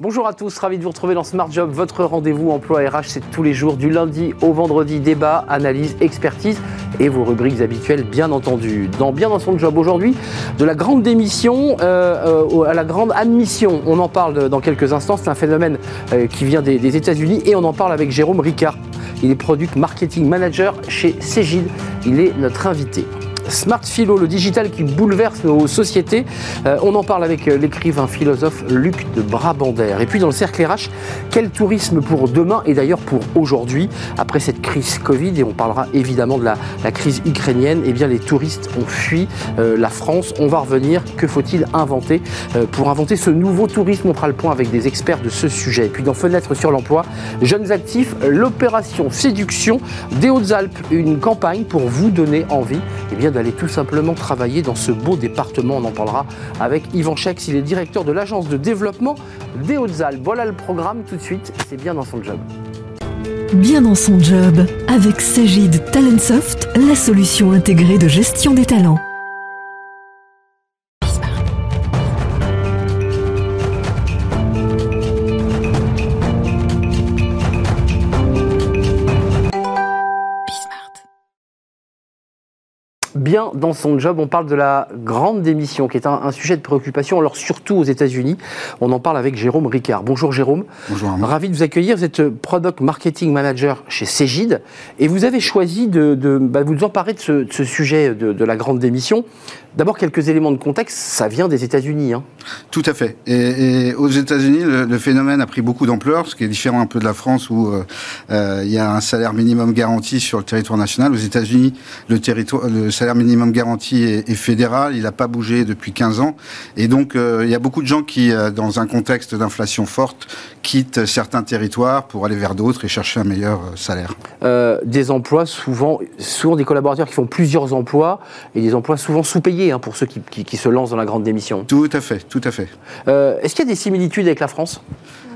Bonjour à tous, ravi de vous retrouver dans Smart Job, votre rendez-vous emploi RH, c'est tous les jours du lundi au vendredi, débat, analyse, expertise et vos rubriques habituelles bien entendu. Dans Bien dans son job aujourd'hui, de la grande démission euh, euh, à la grande admission, on en parle dans quelques instants, c'est un phénomène euh, qui vient des, des États-Unis et on en parle avec Jérôme Ricard. Il est Product Marketing Manager chez Cégide, il est notre invité. Smart Philo, le digital qui bouleverse nos sociétés. Euh, on en parle avec euh, l'écrivain philosophe Luc de Brabander. Et puis dans le cercle RH, quel tourisme pour demain et d'ailleurs pour aujourd'hui après cette crise Covid et on parlera évidemment de la, crise ukrainienne. Eh bien les touristes ont fui euh, la France. On va revenir. Que faut-il inventer pour inventer ce nouveau tourisme? On fera le point avec des experts de ce sujet. Et puis dans Fenêtre sur l'emploi, jeunes actifs, l'opération séduction des Hautes-Alpes, une campagne pour vous donner envie eh bien, d'aller tout simplement travailler dans ce beau département. On en parlera avec Yvan Chex, il est directeur de l'agence de développement des Hautes-Alpes. Voilà le programme tout de suite, c'est bien dans son job. Bien dans son job, avec Cégide Talentsoft, la solution intégrée de gestion des talents. Bien dans son job. On parle de la grande démission, qui est un, un sujet de préoccupation, alors surtout aux États-Unis. On en parle avec Jérôme Ricard. Bonjour Jérôme. Bonjour Arnaud. Ravi de vous accueillir. Vous êtes Product Marketing Manager chez Cégide et vous avez choisi de, de bah, vous emparer de ce, de ce sujet de, de, la grande démission. D'abord, quelques éléments de contexte. Ça vient des États-Unis. Hein. Tout à fait. Et, et aux États-Unis, le, le, phénomène a pris beaucoup d'ampleur, ce qui est différent un peu de la France où euh, euh, il y a un salaire minimum garanti sur le territoire national. Aux États-Unis, le, salaire minimum garanti est, est fédéral. Il n'a pas bougé depuis 15 ans. Et donc, euh, il y a beaucoup de gens qui, dans un contexte d'inflation forte, quittent certains territoires pour aller vers d'autres et chercher un meilleur euh, salaire. des emplois souvent, souvent des collaborateurs qui font plusieurs emplois et des emplois souvent sous-payés hein, pour ceux qui, qui, qui, se lancent dans la grande démission. Tout à fait, tout à fait. Est-ce qu'il y a des similitudes avec la France?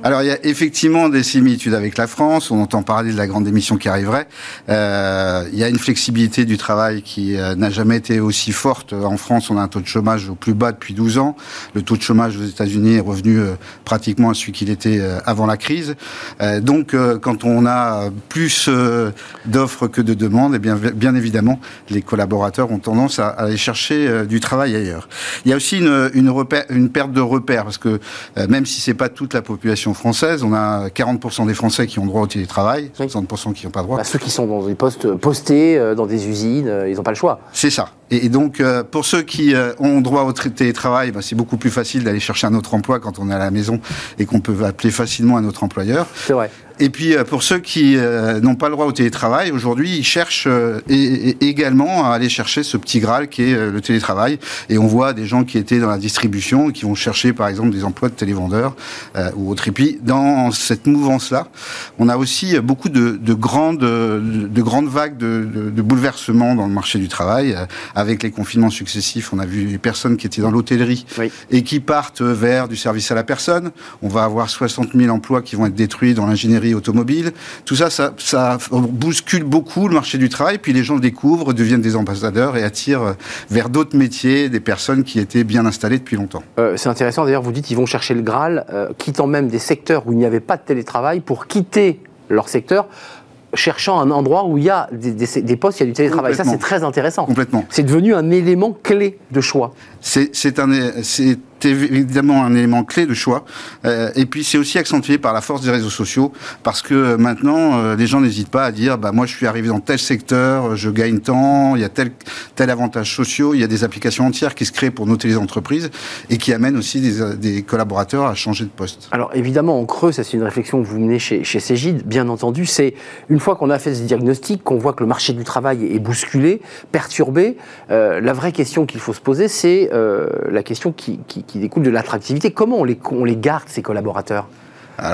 Alors il y a effectivement des similitudes avec la France. On entend parler de la grande démission qui arriverait. Euh, il y a une flexibilité du travail qui euh, n'a jamais été aussi forte. En France, on a un taux de chômage au plus bas depuis 12 ans. Le taux de chômage aux États-Unis est revenu euh, pratiquement à celui qu'il était euh, avant la crise. Donc quand on a plus d'offres que de demandes, eh bien, bien évidemment, les collaborateurs ont tendance à, à aller chercher du travail ailleurs. Il y a aussi une, une, repère, une perte de repères parce que même si c'est pas toute la population française. On a 40% des Français qui ont droit au télétravail, 60% qui n'ont pas droit. Bah, ceux qui sont dans des postes postés, euh, dans des usines, euh, ils n'ont pas le choix. C'est ça. Et, donc, euh, pour ceux qui euh, ont droit au télétravail, bah, c'est beaucoup plus facile d'aller chercher un autre emploi quand on est à la maison et qu'on peut appeler facilement un autre employeur. C'est vrai. Et puis euh, pour ceux qui euh, n'ont pas le droit au télétravail, aujourd'hui ils cherchent euh, et, et également à aller chercher ce petit graal qui est le télétravail. Et on voit des gens qui étaient dans la distribution et qui vont chercher par exemple des emplois de télévendeurs ou autre. Et puis dans cette mouvance-là, on a aussi beaucoup de, de grandes, de, de, grandes vagues de, de, bouleversements dans le marché du travail. avec les confinements successifs, on a vu les personnes qui étaient dans l'hôtellerie oui. et qui partent vers du service à la personne. On va avoir 60 000 emplois qui vont être détruits dans l'ingénierie automobile. Tout ça, ça, ça, bouscule beaucoup le marché du travail. Puis les gens le découvrent, deviennent des ambassadeurs et attirent vers d'autres métiers des personnes qui étaient bien installées depuis longtemps. Euh, c'est intéressant d'ailleurs, vous dites qu'ils vont chercher le Graal, euh, quittant même des secteurs où il n'y avait pas de télétravail pour quitter leur secteur cherchant un endroit où il y a des, des, des postes, il y a du télétravail. Ça, c'est très intéressant. Complètement. C'est devenu un élément clé de choix. C'est un, évidemment un élément clé de choix. Euh, et puis c'est aussi accentué par la force des réseaux sociaux, parce que maintenant euh, les gens n'hésitent pas à dire, bah moi je suis arrivé dans tel secteur, je gagne tant, il y a tel tel avantage sociaux, il y a des applications entières qui se créent pour noter les entreprises et qui amènent aussi des, collaborateurs à changer de poste. Alors évidemment en creux, ça c'est une réflexion que vous menez chez, chez Cégide, bien entendu, c'est une fois qu'on a fait ce diagnostic, qu'on voit que le marché du travail est bousculé, perturbé, euh, la vraie question qu'il faut se poser, c'est euh, la question qui, qui découle de l'attractivité. Comment on les, on les garde, ces collaborateurs?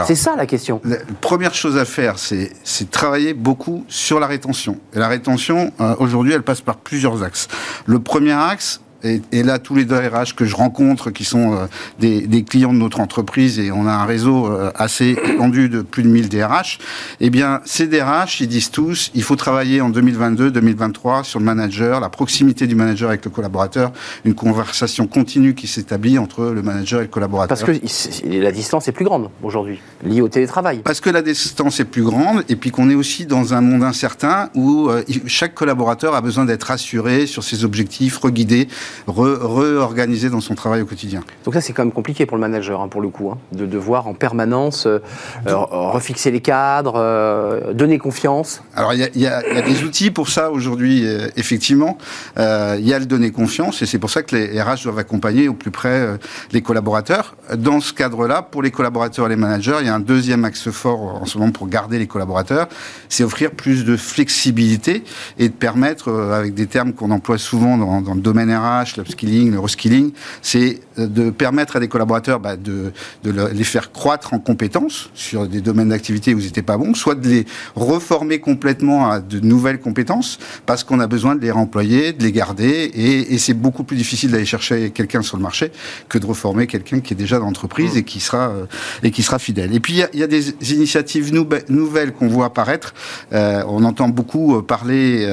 C'est ça la question. La première chose à faire, c'est travailler beaucoup sur la rétention. Et la rétention, euh, aujourd'hui, elle passe par plusieurs axes. Le premier axe, et, là, tous les DRH que je rencontre, qui sont euh, des, clients de notre entreprise, et on a un réseau euh, assez étendu de plus de 1000 DRH, eh bien, ces DRH, ils disent tous, il faut travailler en 2022-2023 sur le manager, la proximité du manager avec le collaborateur, une conversation continue qui s'établit entre le manager et le collaborateur. Parce que la distance est plus grande aujourd'hui, liée au télétravail. Parce que la distance est plus grande, et puis qu'on est aussi dans un monde incertain où euh, chaque collaborateur a besoin d'être assuré sur ses objectifs, reguidé réorganiser dans son travail au quotidien. Donc ça, c'est quand même compliqué pour le manager, hein, pour le coup, hein, de devoir en permanence euh, euh, refixer les cadres, euh, donner confiance. Alors, il y, a des outils pour ça aujourd'hui, effectivement. Il y a le donner confiance, et c'est pour ça que les RH doivent accompagner au plus près les collaborateurs. Dans ce cadre-là, pour les collaborateurs et les managers, il y a un deuxième axe fort en ce moment pour garder les collaborateurs, c'est offrir plus de flexibilité et de permettre, avec des termes qu'on emploie souvent dans, dans le domaine RH, l'upskilling, le reskilling, c'est de permettre à des collaborateurs bah, de, les faire croître en compétences sur des domaines d'activité où ils n'étaient pas bons, soit de les reformer complètement à de nouvelles compétences, parce qu'on a besoin de les réemployer, de les garder, et, c'est beaucoup plus difficile d'aller chercher quelqu'un sur le marché que de reformer quelqu'un qui est déjà dans l'entreprise et qui sera euh, et qui sera fidèle. Et puis il y, a des initiatives nouvelles qu'on voit apparaître. Euh, on entend beaucoup euh, parler.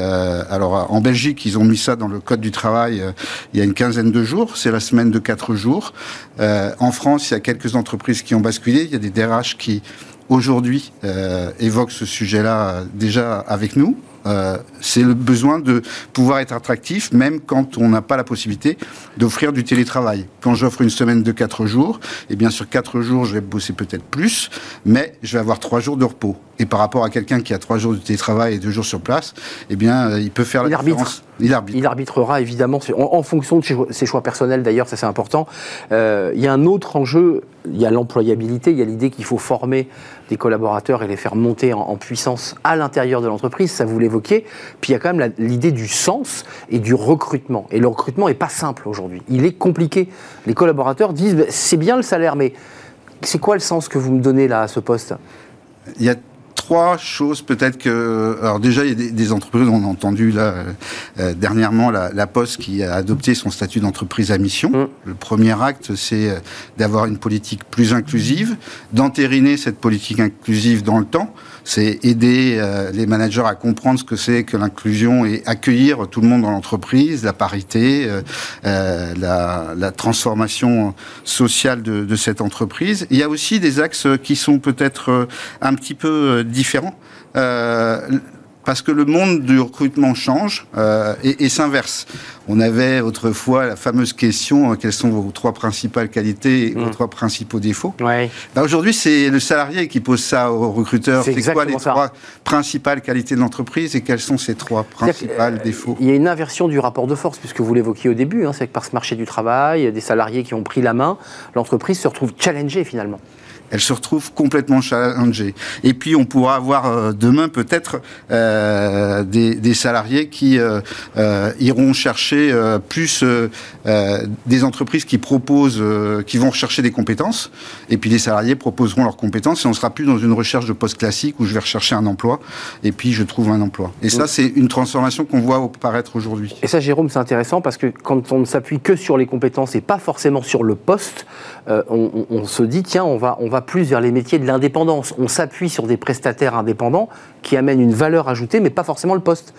alors en Belgique, ils ont mis ça dans le code du travail il y a une quinzaine de jours. C'est la semaine de quatre jours. Euh, en France, il y a quelques entreprises qui ont basculé. Il y a des DRH qui, aujourd'hui, euh, évoquent ce sujet-là déjà avec nous. Euh, c'est le besoin de pouvoir être attractif, même quand on n'a pas la possibilité d'offrir du télétravail. Quand j'offre une semaine de 4 jours, eh bien sur 4 jours, je vais bosser peut-être plus, mais je vais avoir 3 jours de repos. Et par rapport à quelqu'un qui a 3 jours de télétravail et 2 jours sur place, eh bien, euh, il peut faire la différence. Il arbitre. Il arbitrera évidemment en, fonction de ses choix personnels d'ailleurs, ça c'est important. Euh, il y a un autre enjeu, il y a l'employabilité, il y a l'idée qu'il faut former des collaborateurs et les faire monter en, puissance à l'intérieur de l'entreprise, ça vous l'évoquiez. Puis il y a quand même l'idée du sens et du recrutement. Et le recrutement n'est pas simple aujourd'hui, il est compliqué. Les collaborateurs disent bah, c'est bien le salaire, mais c'est quoi le sens que vous me donnez là à ce poste? Trois choses peut-être que... Alors déjà, il y a des, entreprises, on a entendu là euh, euh, dernièrement la, Poste qui a adopté son statut d'entreprise à mission. Mm. Le premier acte, c'est euh, d'avoir une politique plus inclusive, d'entériner cette politique inclusive dans le temps c'est aider euh, les managers à comprendre ce que c'est que l'inclusion et accueillir tout le monde dans l'entreprise, la parité, euh, euh, la, la, transformation sociale de, de, cette entreprise. Il y a aussi des axes qui sont peut-être un petit peu différents parce que le monde du recrutement change euh, et, s'inverse. On avait autrefois la fameuse question euh, quelles sont vos trois principales qualités et vos mmh. trois principaux défauts? Ouais. Bah, aujourd'hui, c'est le salarié qui pose ça au recruteur. C'est quoi les trois principales qualités de l'entreprise et quels sont ces trois principaux défauts? Il y a une inversion du rapport de force, puisque vous l'évoquiez au début, hein, c'est que par ce marché du travail, des salariés qui ont pris la main, l'entreprise se retrouve challengée finalement elle se retrouve complètement challengée. Et puis on pourra avoir euh, demain peut-être euh, des, des, salariés qui euh, iront chercher plus des entreprises qui proposent, qui vont rechercher des compétences, et puis les salariés proposeront leurs compétences, et on sera plus dans une recherche de poste classique où je vais rechercher un emploi, et puis je trouve un emploi. Et ça, c'est une transformation qu'on voit apparaître aujourd'hui. Et ça, Jérôme, c'est intéressant parce que quand on ne s'appuie que sur les compétences et pas forcément sur le poste, on, on, on, se dit tiens, on va, on va plus vers les métiers de l'indépendance. On s'appuie sur des prestataires indépendants qui amènent une valeur ajoutée, mais pas forcément le poste.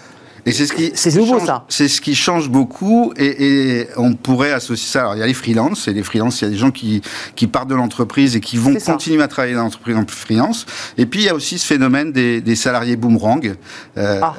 Et c'est ce qui c'est nouveau ça. C'est ce qui change beaucoup et, on pourrait associer ça. Alors il y a les freelances et les freelances, il y a des gens qui qui partent de l'entreprise et qui vont continuer à travailler dans l'entreprise en freelance. Et puis il y a aussi ce phénomène des, salariés boomerang. Euh, ah.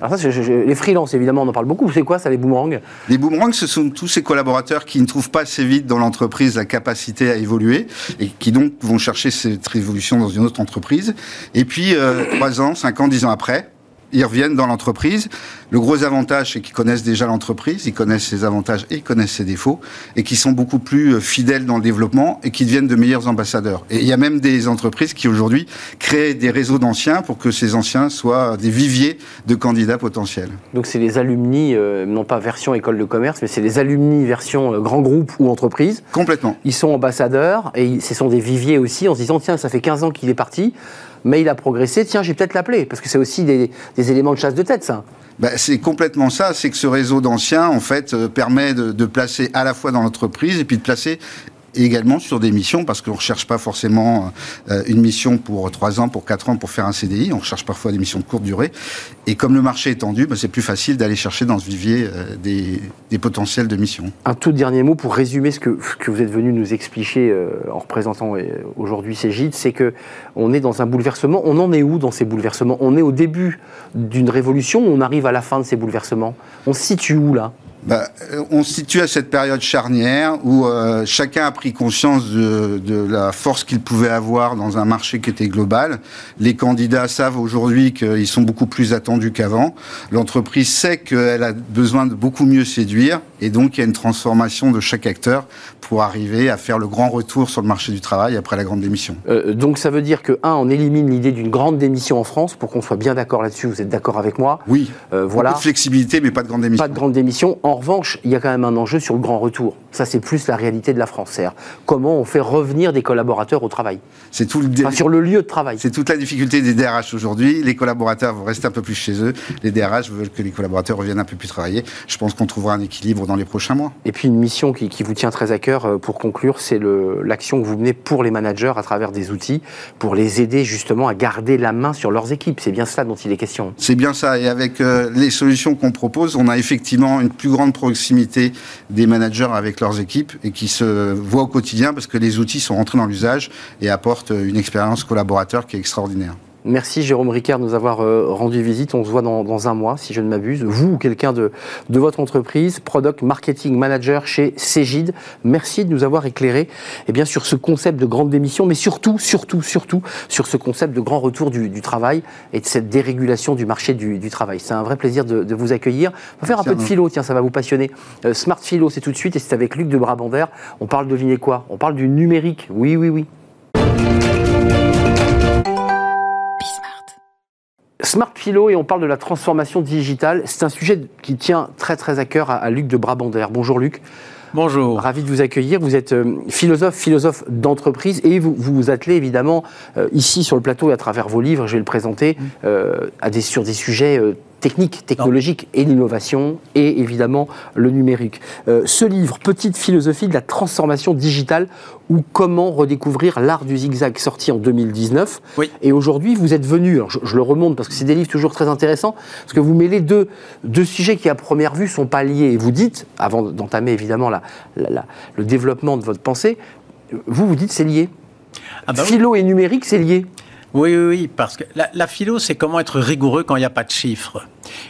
Alors ça, les freelances, évidemment, on en parle beaucoup. C'est quoi ça, les boomerangs? Les boomerangs, ce sont tous ces collaborateurs qui ne trouvent pas assez vite dans l'entreprise la capacité à évoluer et qui donc vont chercher cette évolution dans une autre entreprise. Et puis, euh, trois ans, cinq ans, dix ans après, ils reviennent dans l'entreprise. Le gros avantage, c'est qu'ils connaissent déjà l'entreprise, ils connaissent ses avantages et ils connaissent ses défauts, et qui sont beaucoup plus euh, fidèles dans le développement et qui deviennent de meilleurs ambassadeurs. Et il y a même des entreprises qui aujourd'hui créent des réseaux d'anciens pour que ces anciens soient des viviers de candidats potentiels. Donc c'est les alumni, euh, non pas version école de commerce, mais c'est les alumni version euh, grand groupe ou entreprise. Complètement. Ils sont ambassadeurs et ce sont des viviers aussi en se disant tiens, ça fait 15 ans qu'il est parti mais il a progressé, tiens, j'ai peut-être l'appeler, parce que c'est aussi des, éléments de chasse de tête, ça. Bah, c'est complètement ça, c'est que ce réseau d'anciens, en fait, euh, permet de, placer à la fois dans l'entreprise et puis de placer également sur des missions, parce qu'on ne recherche pas forcément euh, une mission pour 3 ans, pour 4 ans, pour faire un CDI, on recherche parfois des missions de courte durée. Et comme le marché est tendu, bah, c'est plus facile d'aller chercher dans ce vivier euh, des, potentiels de missions. Un tout dernier mot pour résumer ce que, vous êtes venu nous expliquer euh, en représentant aujourd'hui Cégide, c'est que on est dans un bouleversement. On en est où dans ces bouleversements? On est au début d'une révolution on arrive à la fin de ces bouleversements? On se situe où là? Bah, on se situe à cette période charnière où euh, chacun a pris conscience de, de la force qu'il pouvait avoir dans un marché qui était global. Les candidats savent aujourd'hui qu'ils sont beaucoup plus attendus qu'avant. L'entreprise sait qu'elle a besoin de beaucoup mieux séduire et donc il y a une transformation de chaque acteur pour arriver à faire le grand retour sur le marché du travail après la grande démission. Euh, donc ça veut dire que, un, on élimine l'idée d'une grande démission en France pour qu'on soit bien d'accord là-dessus. Vous êtes d'accord avec moi Oui. Euh, voilà. Beaucoup de flexibilité, mais pas de grande démission. Pas de grande démission. En revanche, il y a quand même un enjeu sur le grand retour. Ça, c'est plus la réalité de la France. Comment on fait revenir des collaborateurs au travail C'est tout le enfin, sur le lieu de travail. C'est toute la difficulté des DRH aujourd'hui. Les collaborateurs vont rester un peu plus chez eux. Les DRH veulent que les collaborateurs reviennent un peu plus travailler. Je pense qu'on trouvera un équilibre dans les prochains mois. Et puis une mission qui, qui vous tient très à cœur euh, pour conclure, c'est l'action que vous menez pour les managers à travers des outils pour les aider justement à garder la main sur leurs équipes. C'est bien cela dont il est question. C'est bien ça. Et avec euh, les solutions qu'on propose, on a effectivement une plus grande proximité des managers avec leurs équipes et qui se voient au quotidien parce que les outils sont rentrés dans l'usage et apportent une expérience collaborateur qui est extraordinaire. Merci Jérôme Ricard de nous avoir euh, rendu visite. On se voit dans, dans un mois, si je ne m'abuse. Vous ou quelqu'un de, de votre entreprise, Product Marketing Manager chez Cégide. Merci de nous avoir éclairé eh bien, sur ce concept de grande démission, mais surtout, surtout, surtout sur ce concept de grand retour du, du travail et de cette dérégulation du marché du, du travail. C'est un vrai plaisir de, de, vous accueillir. On va faire un peu de philo, tiens, ça va vous passionner. Euh, Smart Philo, c'est tout de suite et c'est avec Luc de Brabander. On parle, devinez quoi? On parle du numérique. Oui, oui, oui. Smart Philo et on parle de la transformation digitale. C'est un sujet qui tient très très à cœur à, Luc de Brabander. Bonjour Luc. Bonjour. Ravi de vous accueillir. Vous êtes euh, philosophe, philosophe d'entreprise et vous vous attelez évidemment euh, ici sur le plateau et à travers vos livres, je vais le présenter, euh, à des, sur des sujets technique, technologique et l'innovation et évidemment le numérique. Euh, ce livre, Petite philosophie de la transformation digitale ou comment redécouvrir l'art du zigzag, sorti en 2019. Oui. Et aujourd'hui, vous êtes venu, je, je, le remonte parce que c'est des livres toujours très intéressants, parce que vous mêlez deux, deux sujets qui à première vue sont pas liés. Et vous dites, avant d'entamer évidemment la, la, la, le développement de votre pensée, vous vous dites c'est lié. Ah bah Philo oui. et numérique, c'est lié. Oui, oui, oui, parce que la, la philo, c'est comment être rigoureux quand il n'y a pas de chiffres.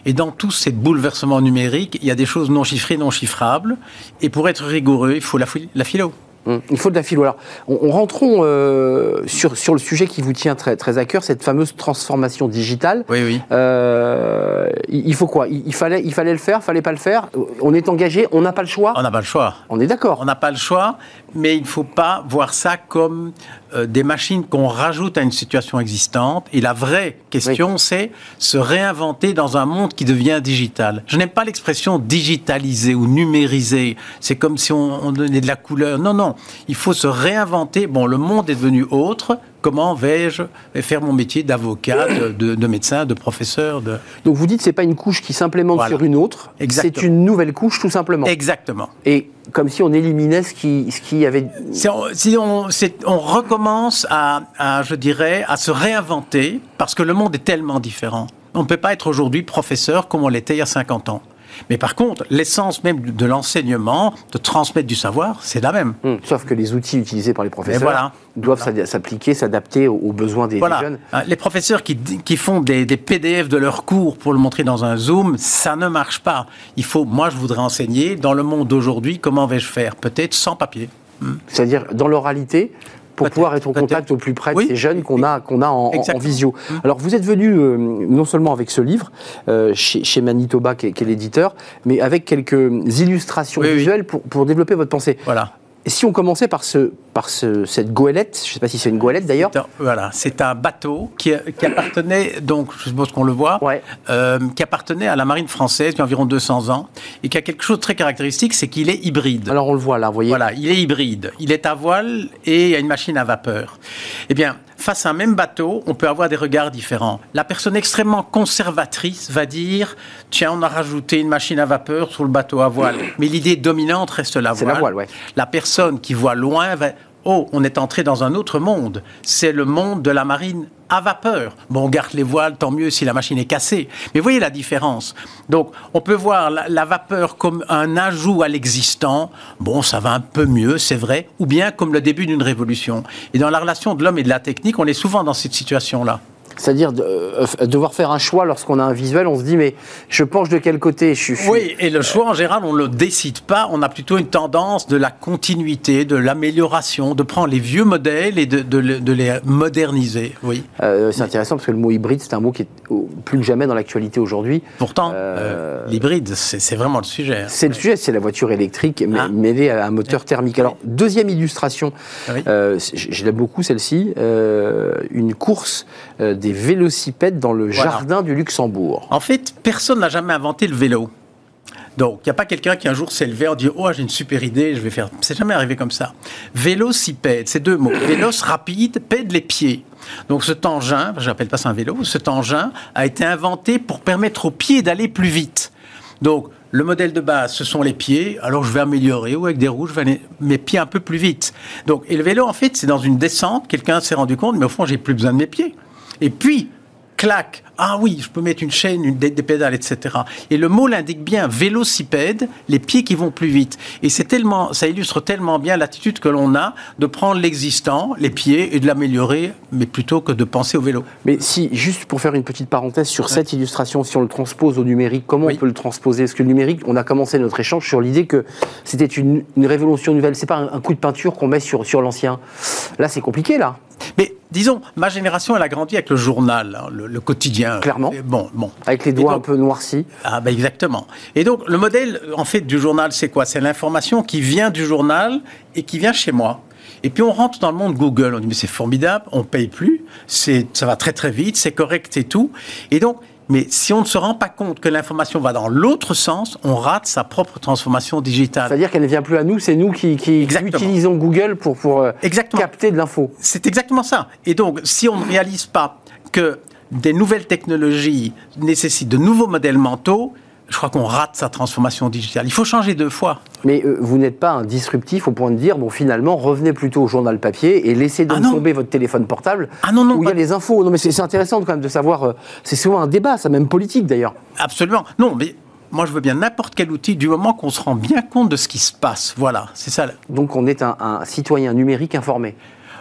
Et dans tous ces bouleversements numériques, il y a des choses non chiffrées, non chiffrables. Et pour être rigoureux, il faut la, la philo. Hum, il faut de la philo. Alors, on, on rentrons euh, sur, sur le sujet qui vous tient très, très à cœur, cette fameuse transformation digitale. Oui, oui. Euh, il, il faut quoi? Il, il, fallait, il fallait le faire, fallait pas le faire? On est engagé, on n'a pas le choix? On n'a pas le choix. On est d'accord. On n'a pas le choix, mais il ne faut pas voir ça comme euh, des machines qu'on rajoute à une situation existante. Et la vraie question, oui. c'est se réinventer dans un monde qui devient digital. Je n'aime pas l'expression digitaliser ou numériser. C'est comme si on, on donnait de la couleur. Non, non. Il faut se réinventer. Bon, le monde est devenu autre. Comment vais-je faire mon métier d'avocat, de, de, de, médecin, de professeur de... Donc vous dites c'est pas une couche qui s'implémente voilà. sur une autre, c'est une nouvelle couche tout simplement. Exactement. Et comme si on éliminait ce qui, ce qui avait. Si on, si on, on recommence à, à, je dirais, à se réinventer parce que le monde est tellement différent. On ne peut pas être aujourd'hui professeur comme on l'était il y a 50 ans. Mais par contre, l'essence même de l'enseignement, de transmettre du savoir, c'est la même. Mmh, sauf que les outils utilisés par les professeurs voilà. doivent voilà. s'appliquer, s'adapter aux besoins des, voilà. des, jeunes. Les professeurs qui, qui font des, des, PDF de leurs cours pour le montrer dans un Zoom, ça ne marche pas. Il faut, moi, je voudrais enseigner dans le monde d'aujourd'hui, comment vais-je faire? Peut-être sans papier. Mmh. C'est-à-dire dans l'oralité, pour pouvoir être au contact au plus près de oui. ces jeunes qu'on a, qu'on a en, en, visio. Mmh. Alors vous êtes venu euh, non seulement avec ce livre euh, chez, chez, Manitoba, qui est, l'éditeur, mais avec quelques illustrations oui, visuelles oui. Pour, pour développer votre pensée. Voilà. Et si on commençait par, ce, par ce, cette goélette, je ne sais pas si c'est une goélette d'ailleurs. Voilà, c'est un bateau qui, qui, appartenait, donc je suppose qu'on le voit, ouais. euh, qui appartenait à la marine française a environ 200 ans et qui a quelque chose de très caractéristique, c'est qu'il est hybride. Alors on le voit là, vous voyez. Voilà, il est hybride. Il est à voile et il y a une machine à vapeur. Eh bien, face à un même bateau, on peut avoir des regards différents. La personne extrêmement conservatrice va dire tiens, on a rajouté une machine à vapeur sur le bateau à voile. Mais l'idée dominante reste la voile. la voile, ouais. La personne qui voit loin va oh, on est entré dans un autre monde. C'est le monde de la marine à vapeur. Bon, on garde les voiles, tant mieux si la machine est cassée. Mais voyez la différence. Donc, on peut voir la, vapeur comme un ajout à l'existant. Bon, ça va un peu mieux, c'est vrai. Ou bien comme le début d'une révolution. Et dans la relation de l'homme et de la technique, on est souvent dans cette situation-là. C'est-à-dire euh, devoir faire un choix lorsqu'on a un visuel, on se dit mais je penche de quel côté je suis, Oui, et le choix en général, on ne le décide pas, on a plutôt une tendance de la continuité, de l'amélioration, de prendre les vieux modèles et de, de, les moderniser. Oui. Euh, c'est intéressant parce que le mot hybride, c'est un mot qui est plus que jamais dans l'actualité aujourd'hui. Pourtant, euh, l'hybride, c'est vraiment le sujet. Hein. C'est le sujet, c'est la voiture électrique ah. mêlée à un moteur thermique. Alors, deuxième illustration, ah je l'aime beaucoup celle-ci, une course des vélocipèdes dans le jardin du Luxembourg. En fait, personne n'a jamais inventé le vélo. Donc, il n'y a pas quelqu'un qui un jour s'est levé en dit Oh, j'ai une super idée, je vais faire. C'est jamais arrivé comme ça. Vélocipède, c'est deux mots. Véloce rapide, pède les pieds. Donc, cet engin, je n'appelle pas ça un vélo, cet engin a été inventé pour permettre aux pieds d'aller plus vite. Donc, le modèle de base, ce sont les pieds. Alors, je vais améliorer ou avec des roues, je vais aller mes pieds un peu plus vite. Donc, et le vélo, en fait, c'est dans une descente. Quelqu'un s'est rendu compte, mais au fond, j'ai plus besoin de mes pieds. Et puis, clac, ah oui, je peux mettre une chaîne, une, des, pédales, etc. Et le mot l'indique bien, vélocipède, les pieds qui vont plus vite. Et c'est tellement, ça illustre tellement bien l'attitude que l'on a de prendre l'existant, les pieds, et de l'améliorer, mais plutôt que de penser au vélo. Mais si, juste pour faire une petite parenthèse sur cette illustration, si on le transpose au numérique, comment on peut le transposer? Parce que le numérique, on a commencé notre échange sur l'idée que c'était une, révolution nouvelle. C'est pas un, coup de peinture qu'on met sur, sur l'ancien. Là, c'est compliqué, là. Mais disons, ma génération, elle a grandi avec le journal, hein, le, quotidien. Clairement. bon, bon. Avec les doigts un peu noircis. Ah, ben exactement. Et donc, le modèle, en fait, du journal, c'est quoi? C'est l'information qui vient du journal et qui vient chez moi. Et puis on rentre dans le monde Google, on dit mais c'est formidable, on paye plus, ça va très très vite, c'est correct et tout. Et donc mais si on ne se rend pas compte que l'information va dans l'autre sens, on rate sa propre transformation digitale. C'est-à-dire qu'elle ne vient plus à nous, c'est nous qui, utilisons Google pour, pour euh, capter de l'info. C'est exactement ça. Et donc, si on ne réalise pas que des nouvelles technologies nécessitent de nouveaux modèles mentaux, je crois qu'on rate sa transformation digitale. Il faut changer deux fois. Mais euh, vous n'êtes pas un disruptif au point de dire, bon, finalement, revenez plutôt au journal papier et laissez donc ah tomber votre téléphone portable ah non, non, où il y a les infos. Non, mais c'est intéressant quand même de savoir. Euh, c'est souvent un débat, ça même politique d'ailleurs. Absolument. Non, mais moi, je veux bien n'importe quel outil du moment qu'on se rend bien compte de ce qui se passe. Voilà, c'est ça. Donc, on est un citoyen numérique informé.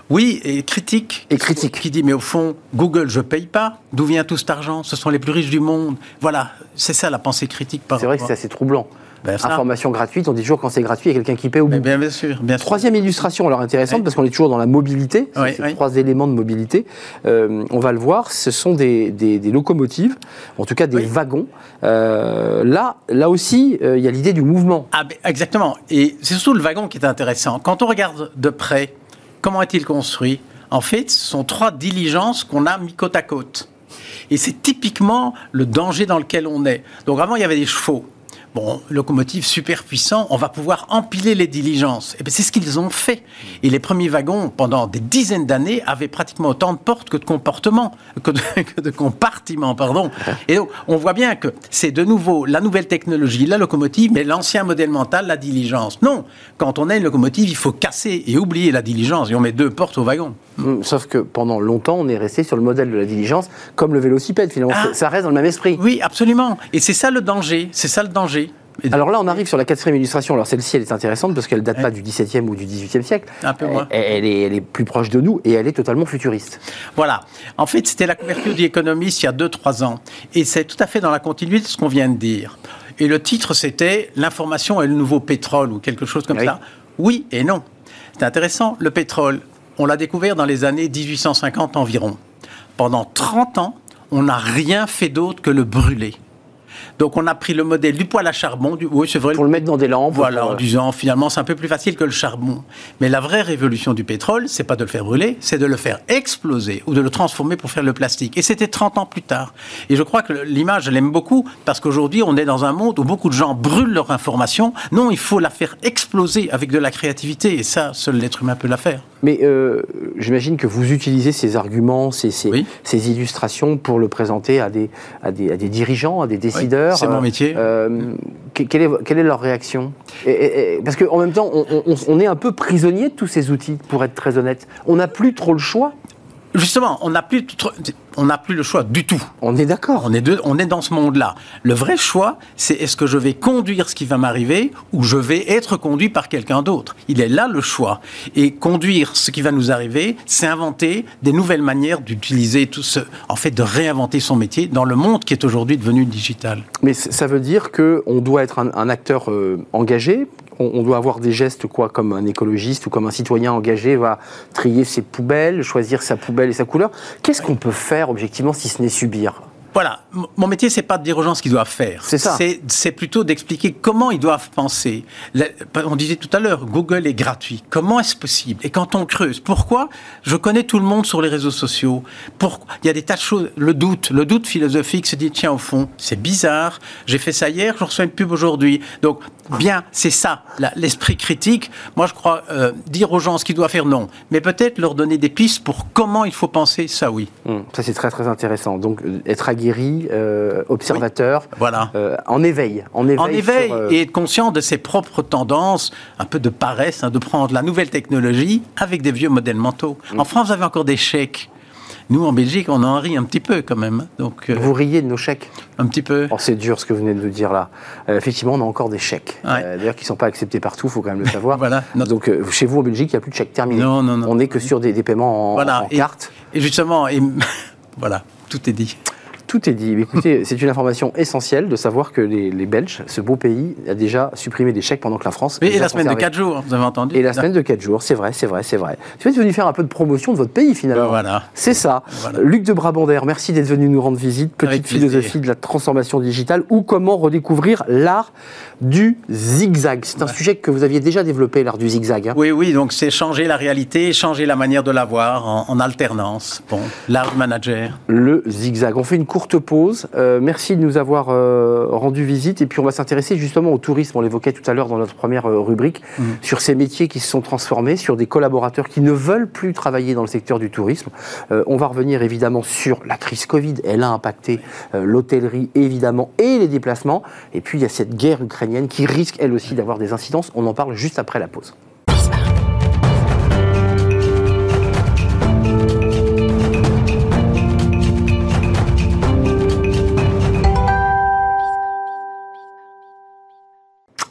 Oui, et critique. Et critique. Qui dit, mais au fond, Google, je paye pas. D'où vient tout cet argent? Ce sont les plus riches du monde. Voilà, c'est ça la pensée critique. C'est vrai que c'est assez troublant. Ben, Information gratuite, on dit toujours quand c'est gratuit, il y a quelqu'un qui paie au bout. Bien, bien, sûr, bien Troisième illustration, alors intéressante, parce qu'on est toujours dans la mobilité, ces trois éléments de mobilité. Euh, on va le voir, ce sont des, locomotives, en tout cas des wagons. Euh, là, là aussi, euh, il y a l'idée du mouvement. Ah, ben, exactement. Et c'est surtout le wagon qui est intéressant. Quand on regarde de près, Comment est-il construit En fait, ce sont trois diligences qu'on a mis côte à côte. Et c'est typiquement le danger dans lequel on est. Donc avant, il y avait des chevaux bon, locomotive super puissant, on va pouvoir empiler les diligences. Et eh bien, c'est ce qu'ils ont fait. Et les premiers wagons, pendant des dizaines d'années, avaient pratiquement autant de portes que de comportements, que de, compartiments, pardon. Et donc, on voit bien que c'est de nouveau la nouvelle technologie, la locomotive, mais l'ancien modèle mental, la diligence. Non, quand on a une locomotive, il faut casser et oublier la diligence, et on met deux portes au wagon. Hum, sauf que pendant longtemps, on est resté sur le modèle de la diligence, comme le vélocipède, finalement. Ah. ça reste dans le même esprit. Oui, absolument. Et c'est ça le danger. C'est ça le danger. Alors là, on arrive sur la quatrième illustration. Alors celle-ci, elle est intéressante parce qu'elle date pas du XVIIe ou du XVIIIe siècle. Un peu moins. Elle, est, plus proche de nous et elle est totalement futuriste. Voilà. En fait, c'était la couverture du Economist il y a 2-3 ans. Et c'est tout à fait dans la continuité de ce qu'on vient de dire. Et le titre, c'était L'information est le nouveau pétrole ou quelque chose comme ça. Oui et non. C'est intéressant. Le pétrole, on l'a découvert dans les années 1850 environ. Pendant 30 ans, on n'a rien fait d'autre que le brûler. Donc on a pris le modèle du poêle à charbon, du, oui c'est vrai. Pour le mettre dans des lampes. Voilà, en disant finalement c'est un peu plus facile que le charbon. Mais la vraie révolution du pétrole, c'est pas de le faire brûler, c'est de le faire exploser ou de le transformer pour faire le plastique. Et c'était 30 ans plus tard. Et je crois que l'image, je l'aime beaucoup parce qu'aujourd'hui on est dans un monde où beaucoup de gens brûlent leur information. Non, il faut la faire exploser avec de la créativité et ça, seul l'être humain peut la faire. Mais euh, j'imagine que vous utilisez ces arguments, ces, ces, Oui. ces illustrations pour le présenter à des, à des, à des dirigeants, à des décideurs. c'est mon métier. Euh, que- quelle, est, quelle est leur réaction? Et- et- et- Parce qu'en même temps, on, on- on est un peu prisonnier de tous ces outils, pour être très honnête. On n'a plus trop le choix. Justement, on n'a plus, trop- on n'a plus le choix du tout. On est d'accord. On est, on est dans ce monde-là. Le vrai choix, c'est est-ce que je vais conduire ce qui va m'arriver ou je vais être conduit par quelqu'un d'autre. Il est là le choix. Et conduire ce qui va nous arriver, c'est inventer des nouvelles manières d'utiliser tout ce, en fait, de réinventer son métier dans le monde qui est aujourd'hui devenu digital. Mais ça veut dire qu'on doit être un, un acteur euh, engagé. On, doit avoir des gestes, quoi, comme un écologiste ou comme un citoyen engagé va trier ses poubelles, choisir sa poubelle et sa couleur. Qu'est-ce qu'on peut faire objectivement si ce n'est subir? Voilà, mon métier, c'est pas de dire aux gens ce qu'ils doivent faire. C'est ça. C'est plutôt d'expliquer comment ils doivent penser. On disait tout à l'heure, Google est gratuit. Comment est-ce possible? Et quand on creuse, pourquoi? Je connais tout le monde sur les réseaux sociaux. Pourquoi Il y a des tas de choses. Le doute, le doute philosophique se dit tiens, au fond, c'est bizarre. J'ai fait ça hier, je reçois une pub aujourd'hui. Donc, bien, c'est ça, l'esprit critique. Moi, je crois euh, dire aux gens ce qu'ils doivent faire, non. Mais peut-être leur donner des pistes pour comment il faut penser, ça, oui. Hum, Ça, c'est très très intéressant. Donc, euh, être aguerri, euh, observateur, Voilà. euh, en éveil. En éveil, en éveil sur, euh, et être conscient de ses propres tendances, un peu de paresse, hein, de prendre la nouvelle technologie avec des vieux modèles mentaux. Mm. En France, vous avez encore des chèques. Nous, en Belgique, on en rit un petit peu quand même. hein. Donc, euh, Vous riez de nos chèques? Un petit peu. Oh, c'est dur ce que vous venez de nous dire là. Euh, effectivement, on a encore des chèques. Ouais. Euh, D'ailleurs, qui ne sont pas acceptés partout, il faut quand même le savoir. Voilà. Notre- Donc, chez vous en Belgique, il n'y a plus de chèques terminés. Non, non, non. On n'est que sur des, des paiements en, Voilà. en Et- carte. Et justement, et, voilà, tout est dit. Tout est dit. Écoutez, c'est une information essentielle de savoir que les, les Belges, ce beau pays, a déjà supprimé des chèques pendant que la France. Et la semaine de conservés. 4 jours, vous avez entendu Et la semaine de 4 jours, c'est vrai, c'est vrai, c'est vrai. Tu es venu faire un peu de promotion de votre pays finalement. Ben voilà. C'est ça. Voilà. Luc de Brabander, merci d'être venu nous rendre visite. Petite Avec plaisir. philosophie de la transformation digitale ou comment redécouvrir l'art du zigzag. C'est un sujet que vous aviez déjà développé, l'art du zigzag. hein. Oui, oui, donc c'est changer la réalité, changer la manière de la voir en, en alternance. Bon, l'art manager. Le zigzag. On fait une courte pause. Euh, merci de nous avoir euh, rendu visite. Et puis on va s'intéresser justement au tourisme. On l'évoquait tout à l'heure dans notre première euh, rubrique, sur ces métiers qui se sont transformés, sur des collaborateurs qui ne veulent plus travailler dans le secteur du tourisme. Euh, on va revenir évidemment sur la crise Covid. Elle a impacté l'hôtellerie évidemment et les déplacements. Et puis il y a cette guerre ukrainienne qui risque elle aussi d'avoir des incidences. On en parle juste après la pause.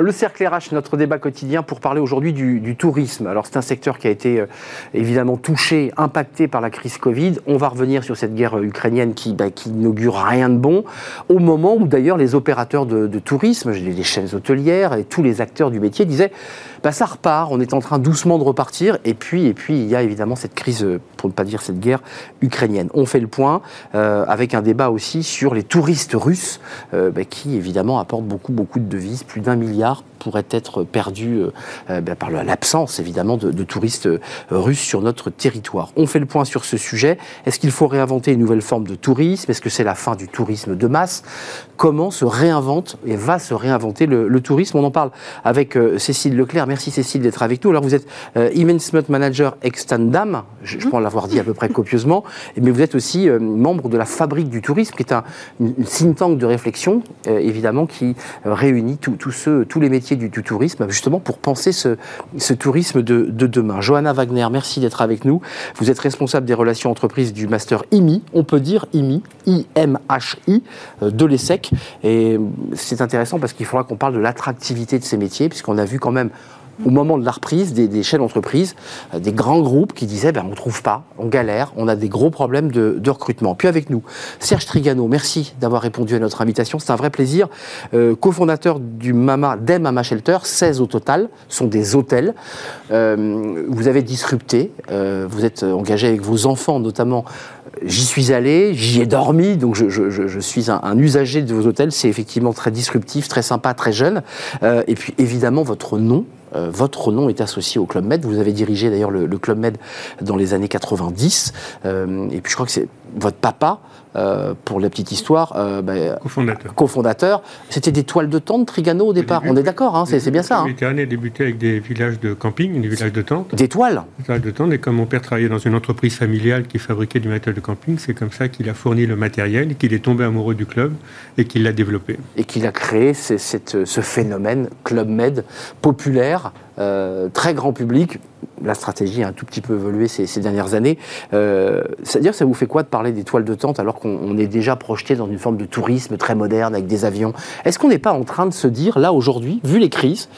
Le cercle RH, notre débat quotidien pour parler aujourd'hui du, tourisme. Alors c'est un secteur qui a été euh, évidemment touché, impacté par la crise Covid. On va revenir sur cette guerre euh, ukrainienne qui, bah, qui rien de bon, au moment où d'ailleurs les opérateurs de, tourisme, les chaînes hôtelières et tous les acteurs du métier disaient bah, ça repart, on est en train doucement de repartir. Et puis, et puis il y a évidemment cette crise, euh, pour ne pas dire cette guerre ukrainienne. On fait le point avec un débat aussi sur les touristes russes bah, qui évidemment apportent beaucoup, beaucoup de devises, plus d'un milliard départ pourrait être perdu euh, euh, bah, par l'absence évidemment de, de touristes euh, russes sur notre territoire. On fait le point sur ce sujet. Est-ce qu'il faut réinventer une nouvelle forme de tourisme? Est-ce que c'est la fin du tourisme de masse? Comment se réinvente et va se réinventer le, le tourisme? On en parle avec euh, Cécile Leclerc. Merci Cécile d'être avec nous. Alors vous êtes Investment Manager Extendam, je, je pense l'avoir dit à peu près copieusement, mais vous êtes aussi membre de la Fabrique du Tourisme, qui est un une think tank de réflexion, évidemment, qui réunit tous ceux, tous les métiers du, tourisme, justement pour penser ce, tourisme de, de demain. Johanna Wagner, merci d'être avec nous. Vous êtes responsable des relations entreprises du master IMI, on peut dire IMI, I-M-H-I, euh, de l'ESSEC. Et c'est intéressant parce qu'il faudra qu'on parle de l'attractivité de ces métiers, puisqu'on a vu quand même au moment de la reprise des, des chaînes d'entreprise, euh, des grands groupes qui disaient ben, on ne trouve pas, on galère, on a des gros problèmes de, recrutement. Puis avec nous, Serge Trigano, merci d'avoir répondu à notre invitation, c'est un vrai plaisir. Euh, cofondateur du Mama, des Mama Shelter, 16 au total, sont des hôtels. Euh, vous avez disrupté, euh, vous êtes engagé avec vos enfants notamment. J'y suis allé, j'y ai dormi, donc je, suis un, usager de vos hôtels. C'est effectivement très disruptif, très sympa, très jeune. Et puis évidemment, votre nom, euh, votre nom est associé au Club Med. Vous avez dirigé d'ailleurs le, Club Med dans les années 90. Euh, et puis je crois que c'est votre papa, euh, pour la petite histoire, euh, bah, cofondateur. cofondateur. C'était des toiles de tente Trigano au départ. On est d'accord, hein, c'est bien ça. Hein. Méditerranée a débuté avec des villages de camping, des villages de tente. Des toiles Des toiles de tente. Et comme mon père travaillait dans une entreprise familiale qui fabriquait du matériel de camping, c'est comme ça qu'il a fourni le matériel, qu'il est tombé amoureux du club et qu'il l'a développé. Et qu'il a créé ce phénomène Club Med populaire euh, très grand public. La stratégie a un tout petit peu évolué ces, dernières années. Euh, C'est-à-dire, ça vous fait quoi de parler des toiles de tente alors qu'on est déjà projeté dans une forme de tourisme très moderne avec des avions? Est-ce qu'on n'est pas en train de se dire, là aujourd'hui, vu les crises,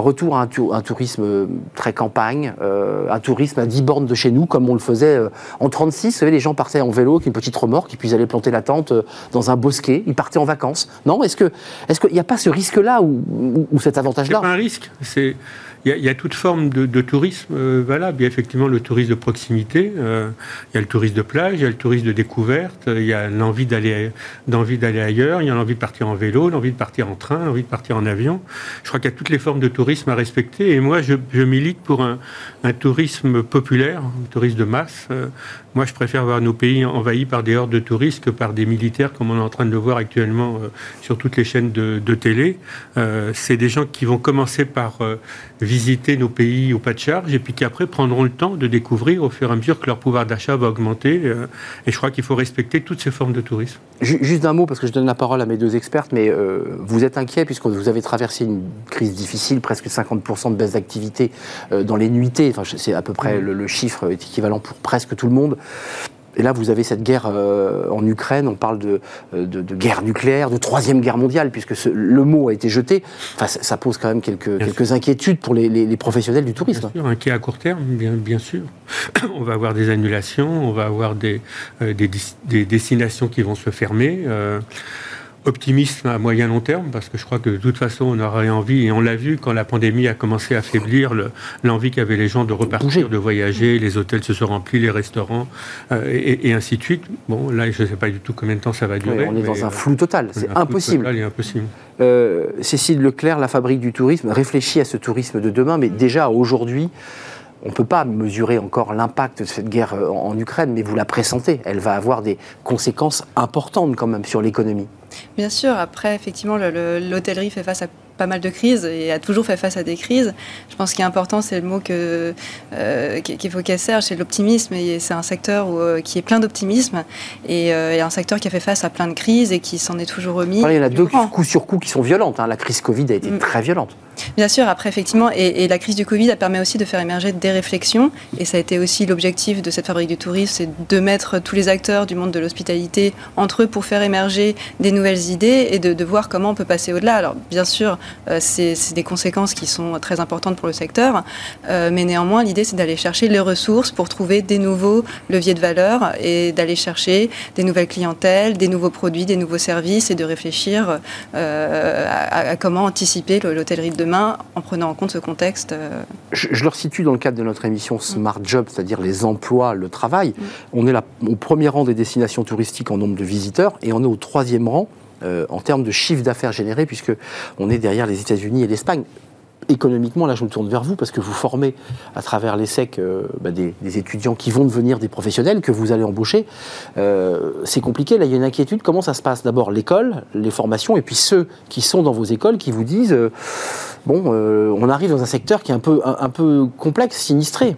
retour à un, tourisme très campagne, euh, un tourisme à 10 bornes de chez nous, comme on le faisait euh, en 36. Vous savez, les gens partaient en vélo avec une petite remorque, et puis ils allaient planter la tente euh, dans un bosquet, ils partaient en vacances. Non Est-ce qu'il n'y a pas ce risque-là ou, ou, cet avantage-là? C'est pas un risque, c'est il y, a toute forme de, tourisme euh, valable. Il y a effectivement le tourisme de proximité, euh, il y a le tourisme de plage, il y a le tourisme de découverte, il y a l'envie d'aller, d'envie d'aller ailleurs, il y a l'envie de partir en vélo, l'envie de partir en train, l'envie de partir en avion. Je crois qu'il y a toutes les formes de tourisme à respecter. Et moi, je, milite pour un, tourisme populaire, un tourisme de masse. Euh, moi, je préfère voir nos pays envahis par des hordes de touristes que par des militaires, comme on est en train de le voir actuellement sur toutes les chaînes de, de télé. c'est des gens qui vont commencer par visiter nos pays au pas de charge et puis qui après prendront le temps de découvrir au fur et à mesure que leur pouvoir d'achat va augmenter. Euh, et je crois qu'il faut respecter toutes ces formes de tourisme. Juste un mot, parce que je donne la parole à mes deux expertes, mais euh, vous êtes inquiet puisque vous avez traversé une crise difficile, presque 50% de baisse d'activité euh, dans les nuitées. Enfin, c'est à peu près mmh. le, le, chiffre est équivalent pour presque tout le monde. Et là, vous avez cette guerre euh, en Ukraine, on parle de, euh, de, guerre nucléaire, de troisième guerre mondiale, puisque le mot a été jeté. Enfin, ça, pose quand même quelques, quelques inquiétudes pour les, les, professionnels du tourisme. Bien sûr, inquiet à court terme, bien, bien, sûr. on va avoir des annulations, on va avoir des, euh, des, des, destinations qui vont se fermer optimisme à moyen long terme, parce que je crois que de toute façon, on aurait envie, et on l'a vu quand la pandémie a commencé à affaiblir l'envie qu'avaient les gens de repartir, de voyager, les hôtels se sont remplis, les restaurants, euh, et, ainsi de suite. Bon, là, je ne sais pas du tout combien de temps ça va durer. on est dans un flou total, c'est impossible. Total impossible. Euh, Cécile Leclerc, la fabrique du tourisme, réfléchit à ce tourisme de demain, mais déjà aujourd'hui, on ne peut pas mesurer encore l'impact de cette guerre euh, en Ukraine, mais vous la pressentez. Elle va avoir des conséquences importantes quand même sur l'économie. Bien sûr, après, effectivement, l'hôtellerie fait face à pas mal de crises et a toujours fait face à des crises. Je pense qu'il est important, c'est le mot que euh, qu'il faut qu'elle serge, c'est l'optimisme. Et c'est un secteur euh, qui est plein d'optimisme et, euh, un secteur qui a fait face à plein de crises et qui s'en est toujours remis. il y en a deux coups sur coup qui sont violentes. Hein. La crise Covid a été mm. très violente. Bien sûr, après, effectivement, et, la crise du Covid a permis aussi de faire émerger des réflexions. Et ça a été aussi l'objectif de cette fabrique du tourisme, c'est de mettre tous les acteurs du monde de l'hospitalité entre eux pour faire émerger des nouvelles idées et de, voir comment on peut passer au-delà. Alors, bien sûr, euh, c'est des conséquences qui sont très importantes pour le secteur. Euh, mais néanmoins, l'idée, c'est d'aller chercher les ressources pour trouver des nouveaux leviers de valeur et d'aller chercher des nouvelles clientèles, des nouveaux produits, des nouveaux services et de réfléchir euh, à, comment anticiper l'hôtellerie de demain en prenant en compte ce contexte. Je, je, le situe dans le cadre de notre émission Smart Job, c'est-à-dire les emplois, le travail. Mm. On est là, au premier rang des destinations touristiques en nombre de visiteurs et on est au troisième rang euh, en termes de chiffre d'affaires généré, puisque on est derrière les États-Unis et l'Espagne économiquement, là je me tourne vers vous parce que vous formez à travers l'ESSEC euh, bah, des, étudiants qui vont devenir des professionnels que vous allez embaucher. Euh, c'est compliqué, là il y a une inquiétude. Comment ça se passe? D'abord l'école, les formations, et puis ceux qui sont dans vos écoles qui vous disent bon, on arrive dans un secteur qui est un peu complexe, sinistré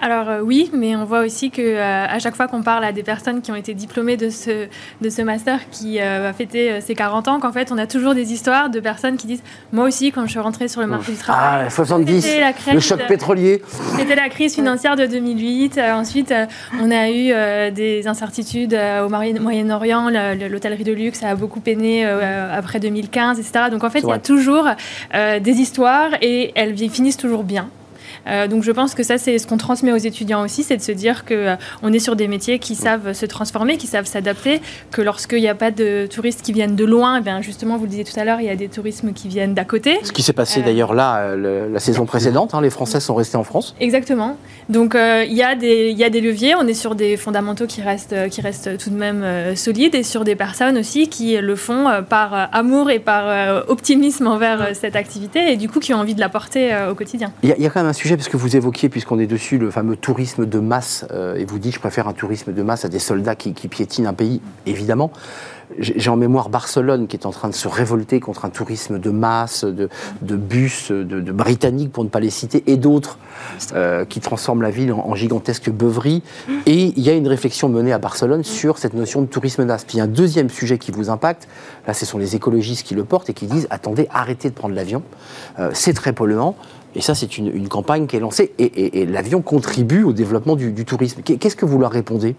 alors euh, oui, mais on voit aussi que euh, à chaque fois qu'on parle à des personnes qui ont été diplômées de ce, de ce master qui euh, va fêter ses 40 ans, qu'en fait on a toujours des histoires de personnes qui disent moi aussi quand je suis rentrée sur le marché du travail. Ah, 70, le choc pétrolier. C'était la crise financière de 2008. ensuite, on a eu des incertitudes au Moyen-Orient. L'hôtellerie de luxe a beaucoup peiné après 2015, etc. Donc en fait, il y a toujours des histoires et elles finissent toujours bien. Euh, donc je pense que ça, c'est ce qu'on transmet aux étudiants aussi, c'est de se dire qu'on euh, on est sur des métiers qui savent se transformer, qui savent s'adapter, que lorsqu'il n'y a pas de touristes qui viennent de loin, eh justement, vous le disiez tout à l'heure, il y a des tourismes qui viennent d'à côté. Ce qui s'est passé euh, d'ailleurs là, la saison précédente, hein, les Français sont restés en France. Exactement. Donc il y, a des, y a des leviers, on est sur des fondamentaux qui restent, qui restent tout de même solides et sur des personnes aussi qui le font par amour et par optimisme envers cette activité et du coup qui ont envie de la porter au quotidien. Il y, a quand même un sujet, parce que vous évoquiez, puisqu'on est dessus, le fameux tourisme de masse, euh, et vous dites, je préfère un tourisme de masse à des soldats qui, piétinent un pays, évidemment. J'ai en mémoire Barcelone qui est en train de se révolter contre un tourisme de masse, de, bus, de, britanniques pour ne pas les citer, et d'autres euh, qui transforment la ville en, gigantesque beuverie. Et il y a une réflexion menée à Barcelone sur cette notion de tourisme de masse. Puis il y a un deuxième sujet qui vous impacte. Là, ce sont les écologistes qui le portent et qui disent attendez, arrêtez de prendre l'avion. Euh, c'est très polluant. Et ça, c'est une, campagne qui est lancée. Et, l'avion contribue au développement du tourisme. Qu'est-ce que vous leur répondez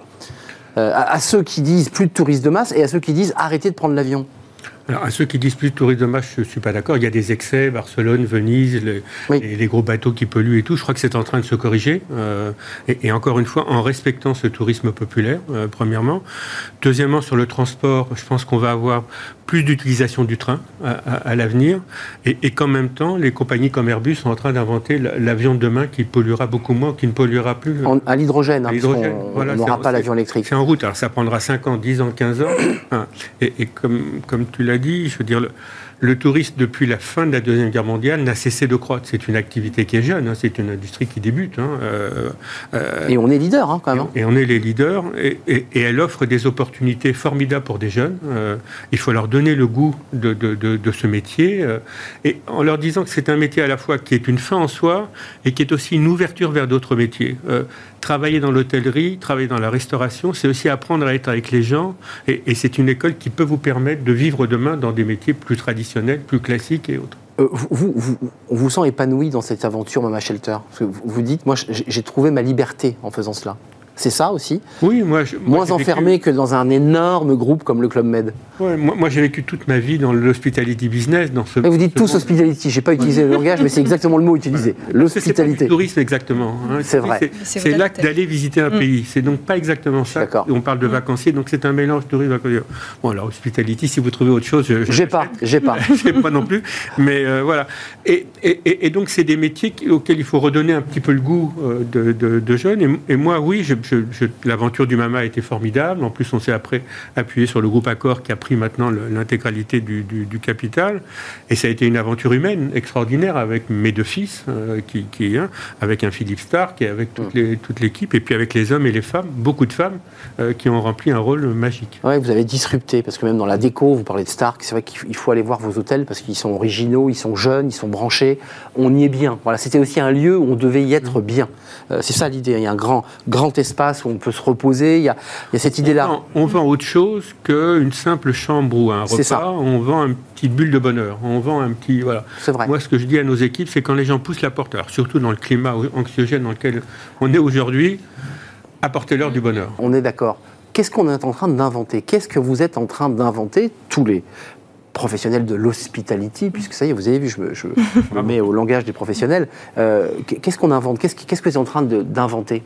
euh, à, ceux qui disent plus de touristes de masse et à ceux qui disent arrêtez de prendre l'avion? Alors, à ceux qui disent plus de tourisme de masse, je ne suis pas d'accord. Il y a des excès, Barcelone, Venise, les, gros bateaux qui polluent et tout. Je crois que c'est en train de se corriger. Euh, et, encore une fois, en respectant ce tourisme populaire, euh, premièrement. Deuxièmement, sur le transport, je pense qu'on va avoir plus d'utilisation du train à, l'avenir, et, et qu'en même temps, les compagnies comme Airbus sont en train d'inventer l'avion de demain qui polluera beaucoup moins, qui ne polluera plus. à l'hydrogène, hein, on n'aura pas l'avion électrique. C'est en route, alors ça prendra 5 ans, 10 ans, 15 ans. Hein. et, et, comme, comme tu l'as dit, je veux dire, le, le tourisme, depuis la fin de la Deuxième Guerre mondiale, n'a cessé de croître. C'est une activité qui est jeune, hein. c'est une industrie qui débute. Hein. Euh, euh, et on est leader, hein, quand même. Et, on est les leaders, et, elle offre des opportunités formidables pour des jeunes. Euh, il faut leur donner le goût de, de ce métier, et en leur disant que c'est un métier à la fois qui est une fin en soi, et qui est aussi une ouverture vers d'autres métiers travailler dans l'hôtellerie, travailler dans la restauration, c'est aussi apprendre à être avec les gens. Et, c'est une école qui peut vous permettre de vivre demain dans des métiers plus traditionnels, plus classiques et autres. Euh, vous, vous, on vous sent épanoui dans cette aventure Mama Shelter? Parce que vous dites, moi j'ai trouvé ma liberté en faisant cela. C'est ça aussi Oui, moi. Moins enfermé que dans un énorme groupe comme le Club Med. Ouais, moi, j'ai vécu toute ma vie dans l'hospitality business. Dans ce, vous dites tous hospitality, je n'ai pas utilisé le langage, mais c'est exactement le mot utilisé. L'hospitalité. Le tourisme, exactement. Hein. C'est vrai. C'est l'acte d'aller visiter un mm. pays. C'est donc pas exactement ça. On parle de mm. vacancier, donc c'est un mélange tourisme-vacancier. Bon, alors, hospitality, si vous trouvez autre chose. J'ai pas, j'ai pas. j'ai pas non plus. Mais euh, voilà. Et, et, et donc, c'est des métiers auxquels il faut redonner un petit peu le goût euh, de, de, de jeunes. Et, moi, oui, je l'aventure du Mama a été formidable. En plus, on s'est après appuyé sur le groupe Accor qui a pris maintenant l'intégralité du, capital. Et ça a été une aventure humaine extraordinaire avec mes deux fils, euh, qui, qui hein, avec un Philippe Stark et avec toute l'équipe, et puis avec les hommes et les femmes, beaucoup de femmes euh, qui ont rempli un rôle magique. Oui, vous avez disrupté, parce que même dans la déco, vous parlez de Stark, c'est vrai qu'il faut aller voir vos hôtels parce qu'ils sont originaux, ils sont jeunes, ils sont branchés. On y est bien. Voilà, c'était aussi un lieu où on devait y être mmh. bien. Euh, c'est ça l'idée. Il y a un grand, grand espace où on peut se reposer. Il y a, cette idée-là. On, vend autre chose qu'une simple chambre ou un repas. Ça. On vend une petite bulle de bonheur. On vend un petit. Voilà. C'est vrai. Moi, ce que je dis à nos équipes, c'est quand les gens poussent la porte, alors surtout dans le climat anxiogène dans lequel on est aujourd'hui, apportez-leur du bonheur. On est d'accord. Qu'est-ce qu'on est en train d'inventer? Qu'est-ce que vous êtes en train d'inventer tous les professionnels de l'hospitality, puisque ça y est, vous avez vu, je me, mets au langage des professionnels. Euh, qu'est-ce qu'on invente? Qu'est-ce que vous êtes en train d'inventer?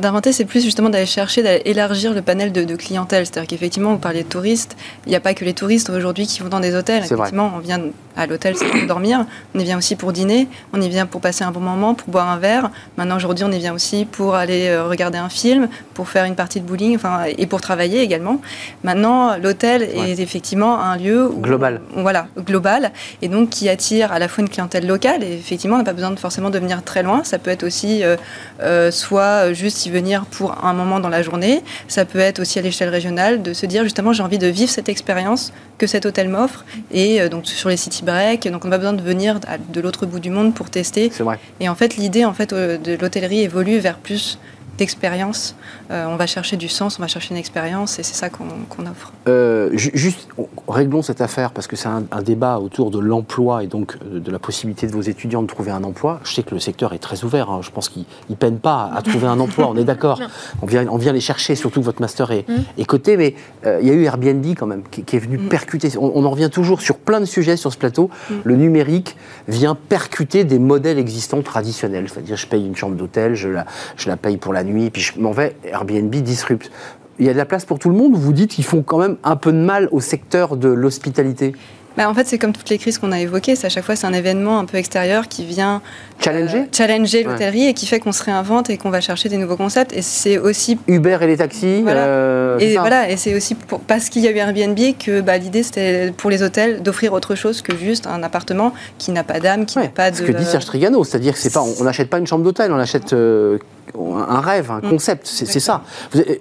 D'inventer, c'est plus justement d'aller chercher, d'élargir le panel de, clientèle. C'est-à-dire qu'effectivement, vous parlez de touristes, il n'y a pas que les touristes aujourd'hui qui vont dans des hôtels. Effectivement, on vient à l'hôtel, pour dormir. On y vient aussi pour dîner. On y vient pour passer un bon moment, pour boire un verre. Maintenant, aujourd'hui, on y vient aussi pour aller euh, regarder un film, pour faire une partie de bowling, enfin, et pour travailler également. Maintenant, l'hôtel est effectivement un lieu global. voilà, global, et donc qui attire à la fois une clientèle locale. Et effectivement, on n'a pas besoin de forcément de venir très loin. Ça peut être aussi euh, euh, soit juste y venir pour un moment dans la journée. Ça peut être aussi à l'échelle régionale de se dire justement j'ai envie de vivre cette expérience que cet hôtel m'offre. Et donc sur les city breaks, donc on n'a pas besoin de venir de l'autre bout du monde pour tester. C'est vrai. Et en fait l'idée en fait de l'hôtellerie évolue vers plus d'expérience. Euh, on va chercher du sens, on va chercher une expérience et c'est ça qu'on offre. Euh, juste, réglons cette affaire parce que c'est un, débat autour de l'emploi et donc euh, de la possibilité de vos étudiants de trouver un emploi. Je sais que le secteur est très ouvert. Hein. Je pense qu'ils ne peinent pas à trouver un emploi, on est d'accord. On vient, on vient les chercher, surtout que votre master est, mmh. coté. Mais il y a eu Airbnb quand même qui, est venu mmh. percuter. On, en revient toujours sur plein de sujets sur ce plateau. Mmh. Le numérique vient percuter des modèles existants traditionnels. C'est-à-dire, je paye une chambre d'hôtel, je la, je la paye pour la puis je m'en vais, Airbnb disrupte. Il y a de la place pour tout le monde ou vous dites qu'ils font quand même un peu de mal au secteur de l'hospitalité? Bah, En fait, c'est comme toutes les crises qu'on a évoquées. À chaque fois, c'est un événement un peu extérieur qui vient challenger, euh, challenger l'hôtellerie et qui fait qu'on se réinvente et qu'on va chercher des nouveaux concepts. Et c'est aussi Uber et les taxis. Voilà. Euh, et voilà, et c'est aussi pour, parce qu'il y a eu Airbnb que bah, l'idée c'était pour les hôtels d'offrir autre chose que juste un appartement qui n'a pas d'âme, qui n'a pas de. Ce que dit Serge Trigano, c'est-à-dire que c'est pas, on n'achète pas une chambre d'hôtel, on achète euh, un rêve, un mm. concept. C'est ça.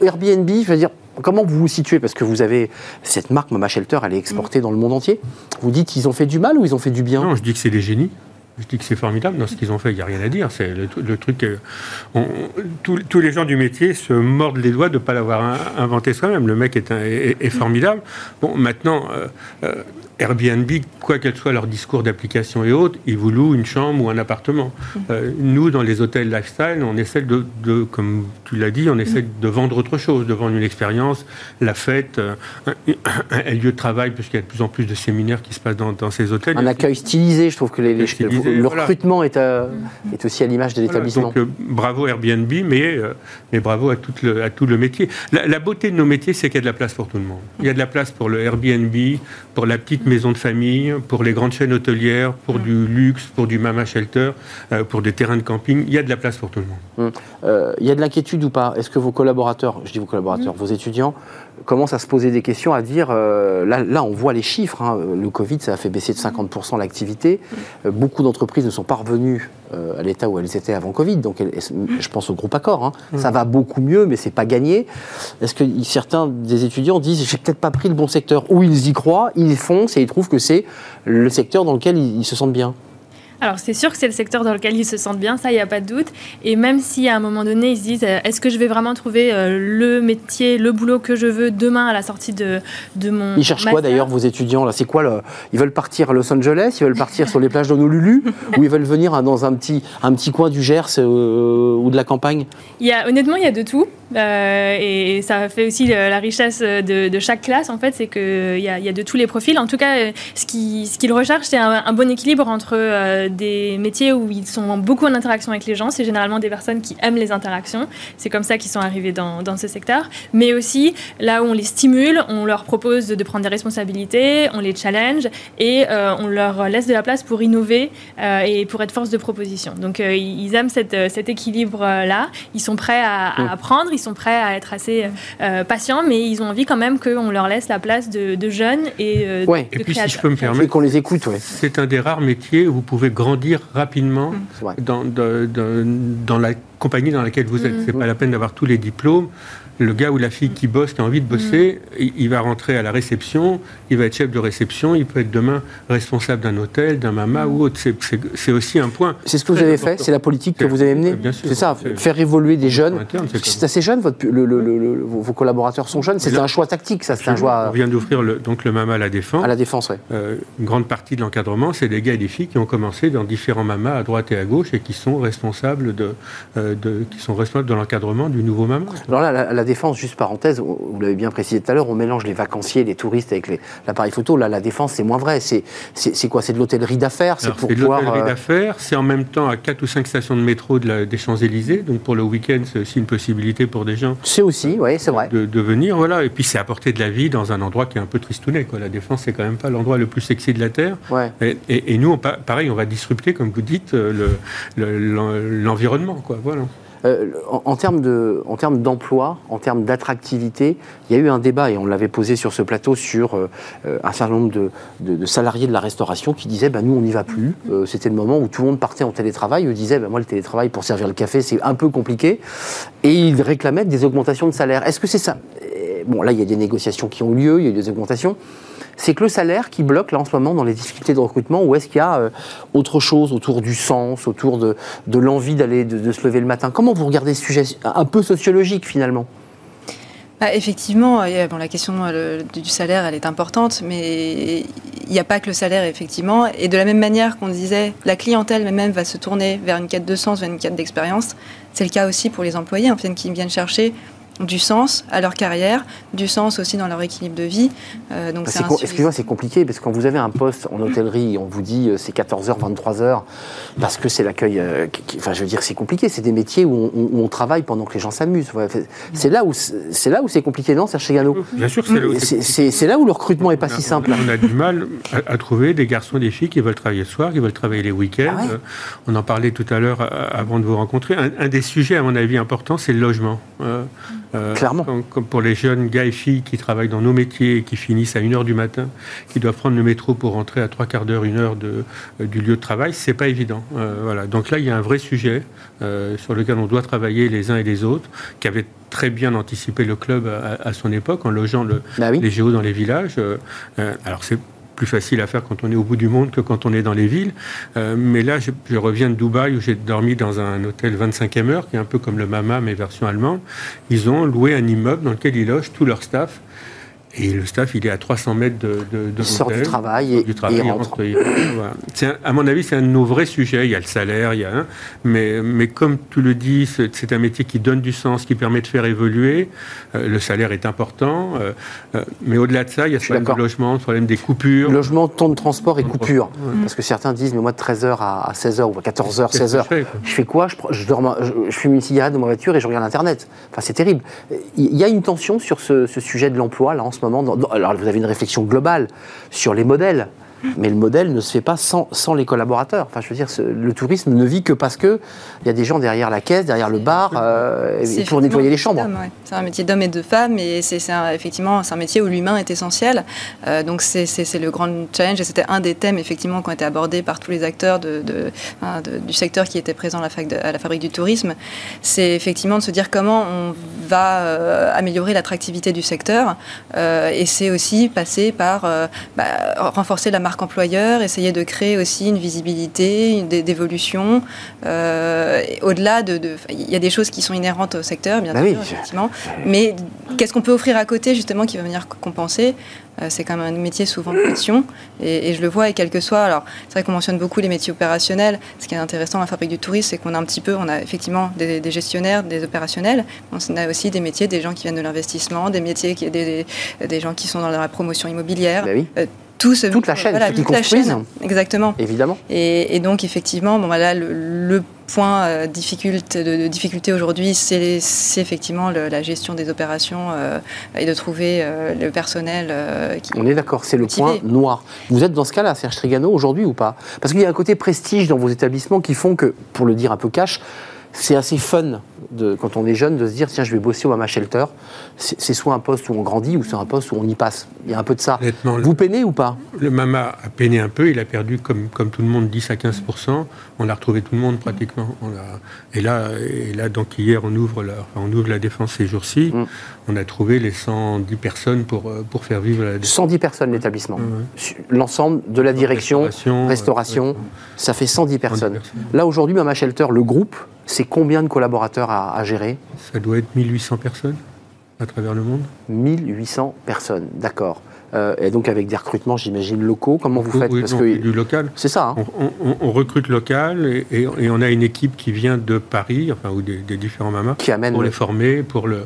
Airbnb, je veux dire, Comment vous vous situez? Parce que vous avez cette marque Mama Shelter, elle est exportée dans le monde entier. Vous dites qu'ils ont fait du mal ou ils ont fait du bien? Non, je dis que c'est des génies. Je dis que c'est formidable dans ce qu'ils ont fait, il n'y a rien à dire. C'est le, truc. tous, les gens du métier se mordent les doigts de ne pas l'avoir inventé soi-même. Le mec est, est, formidable. Bon, maintenant, euh, euh, Airbnb, quoi qu'elle soit leur discours d'application et autres, ils vous louent une chambre ou un appartement. Mm. Euh, nous, dans les hôtels lifestyle, on essaie de, comme tu l'as dit, on essaie mm. de vendre autre chose, de vendre une expérience, la fête, euh, un, lieu de travail, puisqu'il y a de plus en plus de séminaires qui se passent dans, ces hôtels. Un accueil stylisé, je trouve que les, le recrutement est, euh, est, aussi à l'image de l'établissement. donc bravo Airbnb, mais, mais bravo à tout, le, à tout le métier. La, la beauté de nos métiers, c'est qu'il y a de la place pour tout le monde. Il y a de la place pour le Airbnb, pour la petite maisons de famille, pour les grandes chaînes hôtelières, pour du luxe, pour du mama shelter, euh, pour des terrains de camping. Il y a de la place pour tout le monde. Hum. Euh, il y a de l'inquiétude ou pas? Est-ce que vos collaborateurs, je dis vos collaborateurs, vos étudiants, commencent à se poser des questions, à dire, euh, là, là, on voit les chiffres, hein. le Covid, ça a fait baisser de 50% l'activité. beaucoup d'entreprises ne sont pas revenues à l'état où elles étaient avant Covid, donc je pense au groupe Accor, hein. ça va beaucoup mieux, mais c'est pas gagné. Est-ce que certains des étudiants disent, j'ai peut-être pas pris le bon secteur, ou ils y croient, ils foncent et ils trouvent que c'est le secteur dans lequel ils se sentent bien alors c'est sûr que c'est le secteur dans lequel ils se sentent bien, ça il n'y a pas de doute. Et même si à un moment donné ils se disent euh, est-ce que je vais vraiment trouver euh, le métier, le boulot que je veux demain à la sortie de, de mon... Ils cherchent quoi d'ailleurs vos étudiants là? C'est quoi le... Ils veulent partir à Los Angeles, ils veulent partir sur les plages d'Honolulu ou ils veulent venir dans un petit, un petit coin du Gers euh, ou de la campagne? Il y a, Honnêtement il y a de tout. Et ça fait aussi la richesse de, chaque classe en fait, c'est qu'il y, a, y a de tous les profils. En tout cas, ce qu'ils ce recherchent c'est un, un, bon équilibre entre des métiers où ils sont beaucoup en interaction avec les gens. C'est généralement des personnes qui aiment les interactions. C'est comme ça qu'ils sont arrivés dans, dans, ce secteur. Mais aussi, là où on les stimule, on leur propose de, prendre des responsabilités, on les challenge et euh, on leur laisse de la place pour innover euh, et pour être force de proposition. Donc, euh, ils aiment cette, cet équilibre-là. Ils sont prêts à, apprendre, ils sont prêts à être assez patients, mais ils ont envie quand même qu'on leur laisse la place de, jeunes et ouais. et puis, si je peux me permettre, qu'on les écoute. Ouais. C'est un des rares métiers où vous pouvez grandir rapidement mmh. dans, dans, la compagnie dans laquelle vous êtes. Mmh. C'est pas la peine d'avoir tous les diplômes le gars ou la fille qui bosse, qui a envie de bosser, mm. il, va rentrer à la réception, il va être chef de réception, il peut être demain responsable d'un hôtel, d'un mama ou autre. C'est aussi un point. C'est ce que vous avez fait, c'est la politique que vous avez menée. C'est ça, faire évoluer des jeunes. C'est assez jeune, votre, vos collaborateurs sont jeunes. C'est un choix tactique, ça. C'est un choix. On vient d'offrir donc le mama à la défense. À la défense, oui. Euh, une grande partie de l'encadrement, c'est des gars et des filles qui ont commencé dans différents mamas à droite et à gauche et qui sont responsables de, euh, qui sont responsables de l'encadrement du nouveau mama. Alors là, la défense, juste parenthèse, vous l'avez bien précisé tout à l'heure, on mélange les vacanciers, les touristes avec l'appareil photo. Là, la défense, c'est moins vrai. C'est quoi? C'est de l'hôtellerie d'affaires? C'est pour de l'hôtellerie euh, d'affaires. C'est en même temps à 4 ou 5 stations de métro de la, des Champs-Élysées. Donc pour le week-end, c'est aussi une possibilité pour des gens. C'est aussi, oui, c'est vrai. De, venir, voilà. Et puis c'est apporter de la vie dans un endroit qui est un peu tristounet. Quoi. La défense, c'est quand même pas l'endroit le plus sexy de la Terre. Ouais. Et, nous, pareil, on va disrupter, comme vous dites, euh, l'environnement. Le, voilà. Euh, en, termes d'emploi, en termes d'attractivité, il y a eu un débat, et on l'avait posé sur ce plateau, sur euh, un certain nombre de, salariés de la restauration qui disaient bah, nous, on n'y va plus. Euh, c'était le moment où tout le monde partait en télétravail. Eux disaient bah, moi, le télétravail pour servir le café, c'est un peu compliqué. Et ils réclamaient des augmentations de salaire. Est-ce que c'est ça? Bon, là, il y a des négociations qui ont lieu, il y a eu des augmentations c'est que le salaire qui bloque là en ce moment dans les difficultés de recrutement ou est-ce qu'il y a euh, autre chose autour du sens, autour de, l'envie d'aller de, se lever le matin? Comment vous regardez ce sujet un peu sociologique finalement? Bah, effectivement, bon, la question euh, du salaire, elle est importante, mais il n'y a pas que le salaire, effectivement. Et de la même manière qu'on disait, la clientèle même va se tourner vers une quête de sens, vers une quête d'expérience, c'est le cas aussi pour les employés, fait, qui viennent chercher du sens à leur carrière, du sens aussi dans leur équilibre de vie. Euh, donc bah, Excusez-moi, c'est compliqué parce que quand vous avez un poste en hôtellerie, on vous dit euh, c'est 14h, 23h, parce que c'est l'accueil. Euh, enfin, je veux dire, c'est compliqué. C'est des métiers où on, travaille pendant que les gens s'amusent. C'est là où c'est là où c'est compliqué, non, Serge Gano Bien sûr, c'est là, où le recrutement est pas si simple. On a du mal à, trouver des garçons, des filles qui veulent travailler le soir, qui veulent travailler les week-ends. Ah on en parlait tout à l'heure avant de vous rencontrer. Un, des sujets, à mon avis, important, c'est le logement. Euh, Clairement. Comme, pour les jeunes gars et filles qui travaillent dans nos métiers et qui finissent à 1h du matin, qui doivent prendre le métro pour rentrer à trois quarts d'heure, une heure de, euh, du lieu de travail, c'est pas évident. Euh, voilà. Donc là, il y a un vrai sujet sur lequel on doit travailler les uns et les autres, qui avait très bien anticipé le club à, son époque en logeant le, bah les géos dans les villages. alors c'est plus facile à faire quand on est au bout du monde que quand on est dans les villes. Euh, mais là, je, reviens de Dubaï où j'ai dormi dans un hôtel 25e heure, qui est un peu comme le Mama, mais version allemande. Ils ont loué un immeuble dans lequel ils logent tout leur staff et le staff, il est à 300 mètres de, de, il sort du travail et, du travail, il rentre. À mon avis, c'est un de nos vrais sujets. Il y a le salaire, il y a mais, mais comme tu le dis, c'est un métier qui donne du sens, qui permet de faire évoluer. Euh, le salaire est important. Euh, euh, mais au-delà de ça, il y a ce problème du logement, le problème des coupures. Logement, temps de transport et coupures. Parce que certains disent, mais moi, de 13h à 16h ou à 14h, 16h, je fais quoi je, je, je, fume une cigarette dans ma voiture et je regarde Internet. Enfin, c'est terrible. Il y a une tension sur ce, ce sujet de l'emploi, là, en ce moment alors vous avez une réflexion globale sur les modèles mais le modèle ne se fait pas sans, sans les collaborateurs. Enfin, je veux dire, le tourisme ne vit que parce qu'il y a des gens derrière la caisse, derrière le bar, euh, pour nettoyer les chambres. C'est un métier d'hommes et de femmes, et c'est effectivement un métier où l'humain est essentiel. Euh, donc c'est le grand challenge, et c'était un des thèmes effectivement qui ont été abordés par tous les acteurs de, du secteur qui étaient présents à la, fac à la fabrique du tourisme. C'est effectivement de se dire comment on va euh, améliorer l'attractivité du secteur, et c'est aussi passer par bah, renforcer la marque employeur, essayer de créer aussi une visibilité, une d'évolution. Euh, au-delà de, il y a des choses qui sont inhérentes au secteur, bien bah sûr, effectivement. Mais qu'est-ce qu'on peut offrir à côté justement qui va venir compenser? Euh, c'est quand même un métier souvent de passion et, je le vois et quel que soit. Alors c'est vrai qu'on mentionne beaucoup les métiers opérationnels. Ce qui est intéressant dans la fabrique du tourisme, c'est qu'on a un petit peu, on a effectivement des, gestionnaires, des opérationnels. On a aussi des métiers, des gens qui viennent de l'investissement, des métiers qui des, des, gens qui sont dans la promotion immobilière. Bah oui. Euh, toute la chaîne, toute la chaîne, exactement. Évidemment. Et, donc effectivement, bon, voilà, le, point euh, difficulté, de, difficulté aujourd'hui, c'est effectivement la gestion des opérations euh, et de trouver euh, le personnel. Qui On est d'accord, c'est le point noir. Vous êtes dans ce cas-là, Serge Trigano, aujourd'hui ou pas? Parce qu'il y a un côté prestige dans vos établissements qui font que, pour le dire un peu cash, c'est assez fun de, quand on est jeune de se dire tiens je vais bosser au Mama Shelter. C'est soit un poste où on grandit ou c'est un poste où on y passe. Il y a un peu de ça. Vous peinez ou pas? Le Mama a peiné un peu. Il a perdu comme, comme tout le monde 10 à 15% On a retrouvé tout le monde pratiquement. On a, et, là, et là donc hier on ouvre la, on ouvre la défense ces jours-ci. Mm. On a trouvé les 110 personnes pour, euh, pour faire vivre la défense. 110 personnes l'établissement. L'ensemble de la direction, restauration, ça fait 110 personnes. 110 personnes. Là aujourd'hui Mama Shelter, le groupe c'est combien de collaborateurs à, gérer? Ça doit être 1800 personnes à travers le monde. 1800 personnes, d'accord. Euh, et donc avec des recrutements, j'imagine, locaux. Comment vous faites Parce que, Du local. C'est ça. Hein. On, recrute local et, on a une équipe qui vient de Paris, enfin, ou des, différents mamas, qui amène pour les former. Pour le,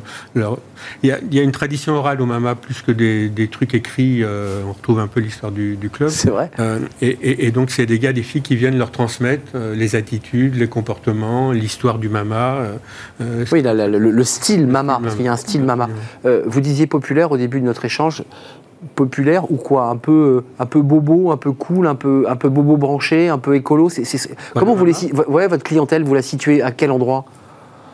Il, y a, une tradition orale au mamas plus que des, trucs écrits. Euh, on retrouve un peu l'histoire du, club. C'est vrai. Euh, et, donc, c'est des gars, des filles qui viennent leur transmettre les attitudes, les comportements, l'histoire du mama. oui, le, style mama, parce qu'il y a un style mama. vous disiez populaire au début de notre échange populaire ou quoi un peu un peu bobo un peu cool un peu un peu bobo branché un peu écolo c'est, comment vous les ouais, votre clientèle vous la situez à quel endroit?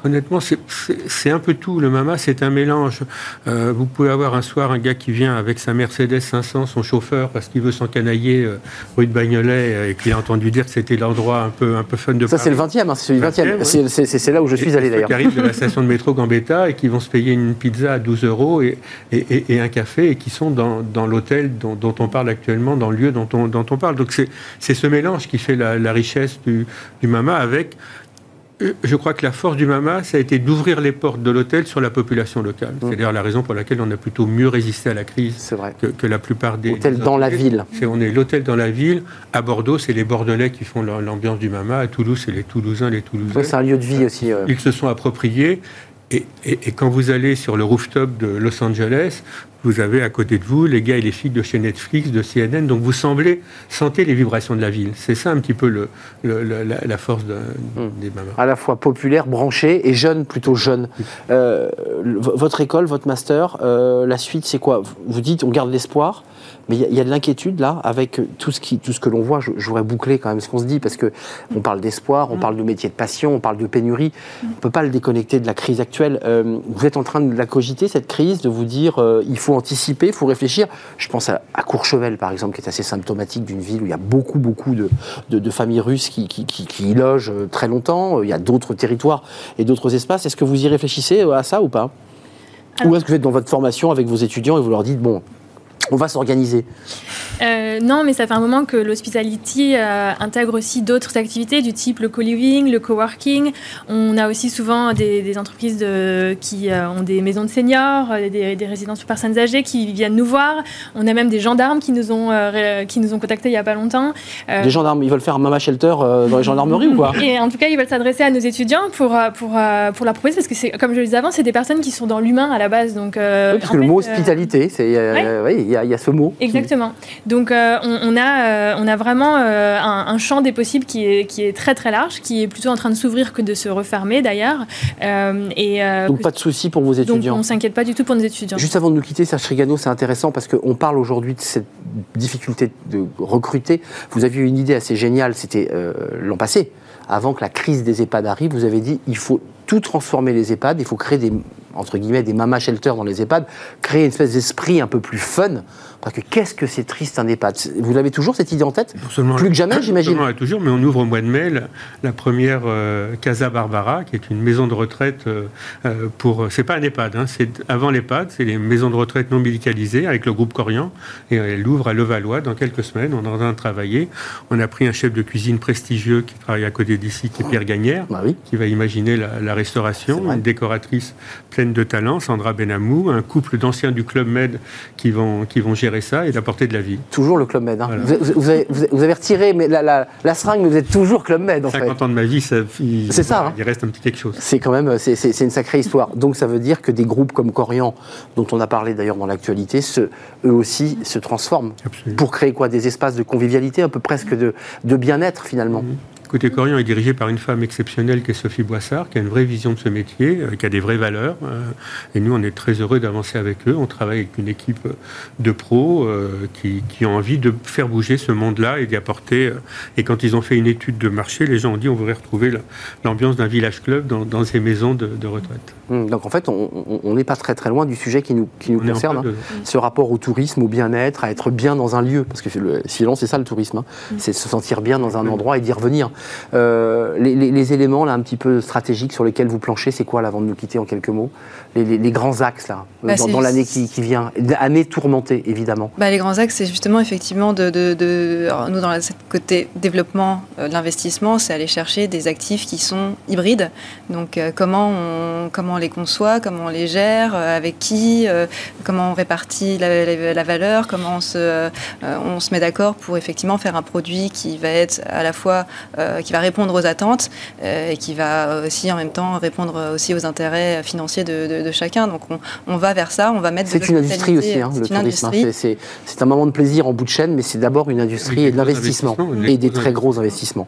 Honnêtement, c'est un peu tout. Le Mama, c'est un mélange. Euh, vous pouvez avoir un soir un gars qui vient avec sa Mercedes 500, son chauffeur, parce qu'il veut s'encanailler euh, rue de Bagnolet, euh, et qui a entendu dire que c'était l'endroit un peu, un peu fun de Ça, c'est le 20e, hein, c'est le 20e. C'est là où je suis allé d'ailleurs. Qui arrivent de la station de métro Gambetta et qui vont se payer une pizza à 12 euros et, et, un café et qui sont dans, dans l'hôtel dont, on parle actuellement, dans le lieu dont on, dont on parle. Donc c'est ce mélange qui fait la, richesse du, du Mama avec je crois que la force du Mama, ça a été d'ouvrir les portes de l'hôtel sur la population locale. Mmh. C'est d'ailleurs la raison pour laquelle on a plutôt mieux résisté à la crise Que, la plupart des. Hôtel dans la ville. on est l'hôtel dans la ville. À Bordeaux, c'est les Bordelais qui font l'ambiance du Mama. À Toulouse, c'est les Toulousains, les Toulousains. c'est un lieu de vie aussi. Ils se sont appropriés. Et, quand vous allez sur le rooftop de Los Angeles, vous avez à côté de vous les gars et les filles de chez Netflix, de CNN, donc vous semblez sentez les vibrations de la ville. C'est ça un petit peu le, la, force hmm. des mamas. À la fois populaire, branché et jeune, plutôt jeune. Euh, votre école, votre master, euh, la suite, c'est quoi? Vous dites on garde l'espoir. Mais il y, a de l'inquiétude là, avec tout ce, qui, tout ce que l'on voit. Je, voudrais boucler quand même ce qu'on se dit, parce que on parle d'espoir, on mm. parle de métier de passion, on parle de pénurie. On ne peut pas le déconnecter de la crise actuelle. Euh, vous êtes en train de la cogiter, cette crise, de vous dire euh, il faut anticiper, il faut réfléchir. Je pense à, Courchevel, par exemple, qui est assez symptomatique d'une ville où il y a beaucoup, beaucoup de, de, familles russes qui, qui, qui, y logent euh, très longtemps. Il y a d'autres territoires et d'autres espaces. Est-ce que vous y réfléchissez à ça ou pas? Ou est-ce que vous êtes dans votre formation avec vos étudiants et vous leur dites, bon, on va s'organiser euh, Non, mais ça fait un moment que l'hospitality euh, intègre aussi d'autres activités du type le co-living, le coworking. On a aussi souvent des, entreprises qui euh, ont des maisons de seniors, des, résidences pour personnes âgées qui viennent nous voir. On a même des gendarmes qui nous ont, qui nous ont contactés il n'y a pas longtemps. Des gendarmes, ils veulent faire un mama shelter dans les gendarmeries ou quoi? Et en tout cas, ils veulent s'adresser à nos étudiants pour, pour, pour la proposer parce que, c'est, comme je le disais avant, c'est des personnes qui sont dans l'humain à la base. Donc, parce que le mot hospitalité, c'est, il y, a ce mot. Exactement. Donc euh, on, a, euh, on a vraiment euh, un, champ des possibles qui est, qui est très très large, qui est plutôt en train de s'ouvrir que de se refermer d'ailleurs. et, donc pas de souci pour vos étudiants. Donc on s'inquiète pas du tout pour nos étudiants. Juste avant de nous quitter, Serge Trigano, c'est intéressant parce qu'on parle aujourd'hui de cette difficulté de recruter. Vous aviez une idée assez géniale, c'était l'an passé avant que la crise des EHPAD arrive, vous avez dit il faut tout transformer les EHPAD, il faut créer des entre guillemets des mama shelters dans les EHPAD, créer une espèce d'esprit un peu plus fun. Parce que qu'est-ce que c'est triste un EHPAD Vous avez toujours cette idée en tête Plus que jamais, j'imagine. toujours, mais on ouvre au mois de mai la, première euh, Casa Barbara, qui est une maison de retraite euh, euh, pour. C'est pas un EHPAD, hein, c'est avant l'EHPAD, c'est les maisons de retraite non médicalisées avec le groupe Corian, et elle ouvre à Levallois dans quelques semaines. On est en train de travailler. On a pris un chef de cuisine prestigieux qui travaille à côté d'ici, qui est Pierre Gagnère, bah qui va imaginer la, la restauration, une décoratrice pleine de talent, Sandra Benamou, un couple d'anciens du Club Med qui vont, qui vont gérer ça et d'apporter de la vie. Toujours le Club Med. Hein. Vous, avez, vous, avez, retiré mais la, la, seringue, mais vous êtes toujours Club Med. En 50 ans de ma vie, ça, il, ça, hein. il reste un petit quelque chose. C'est quand même c'est une sacrée histoire. Donc ça veut dire que des groupes comme Corian, dont on a parlé d'ailleurs dans l'actualité, eux aussi se transforment. Pour créer quoi? Des espaces de convivialité, un peu presque de, de bien-être finalement. Mhm. Côté Corian est dirigé par une femme exceptionnelle qui est Sophie Boissard, qui a une vraie vision de ce métier, euh, qui a des vraies valeurs. Euh, et nous, on est très heureux d'avancer avec eux. On travaille avec une équipe de pros euh, qui, qui, ont envie de faire bouger ce monde-là et d'y apporter. et quand ils ont fait une étude de marché, les gens ont dit on voudrait retrouver l'ambiance d'un village club dans, ces maisons de, retraite. Mmh, donc en fait, on n'est pas très très loin du sujet qui nous, qui nous concerne. Hein. Ce rapport au tourisme, au bien-être, à être bien dans un lieu. Parce que le, sinon, c'est ça le tourisme. Hein. Mmh. C'est se sentir bien dans un endroit et d'y revenir. Euh, les, éléments là un petit peu stratégiques sur lesquels vous planchez, c'est quoi là avant de nous quitter en quelques mots les, grands axes là euh, bah, dans, l'année qui, vient, année tourmentée évidemment. Bah, les grands axes, c'est justement effectivement de, nous dans le côté développement euh, de l'investissement, c'est aller chercher des actifs qui sont hybrides. Donc comment on comment on les conçoit, comment on les gère, avec qui, comment on répartit la, valeur, comment on se on se met d'accord pour effectivement faire un produit qui va être à la fois qui va répondre aux attentes euh, et qui va aussi en même temps répondre aussi aux intérêts financiers de, chacun. Donc on, va vers ça, on va mettre. C'est une industrie aussi, hein, le tourisme. Hein. C'est un moment de plaisir en bout de chaîne, mais c'est d'abord une industrie et de l'investissement et des très gros investissements.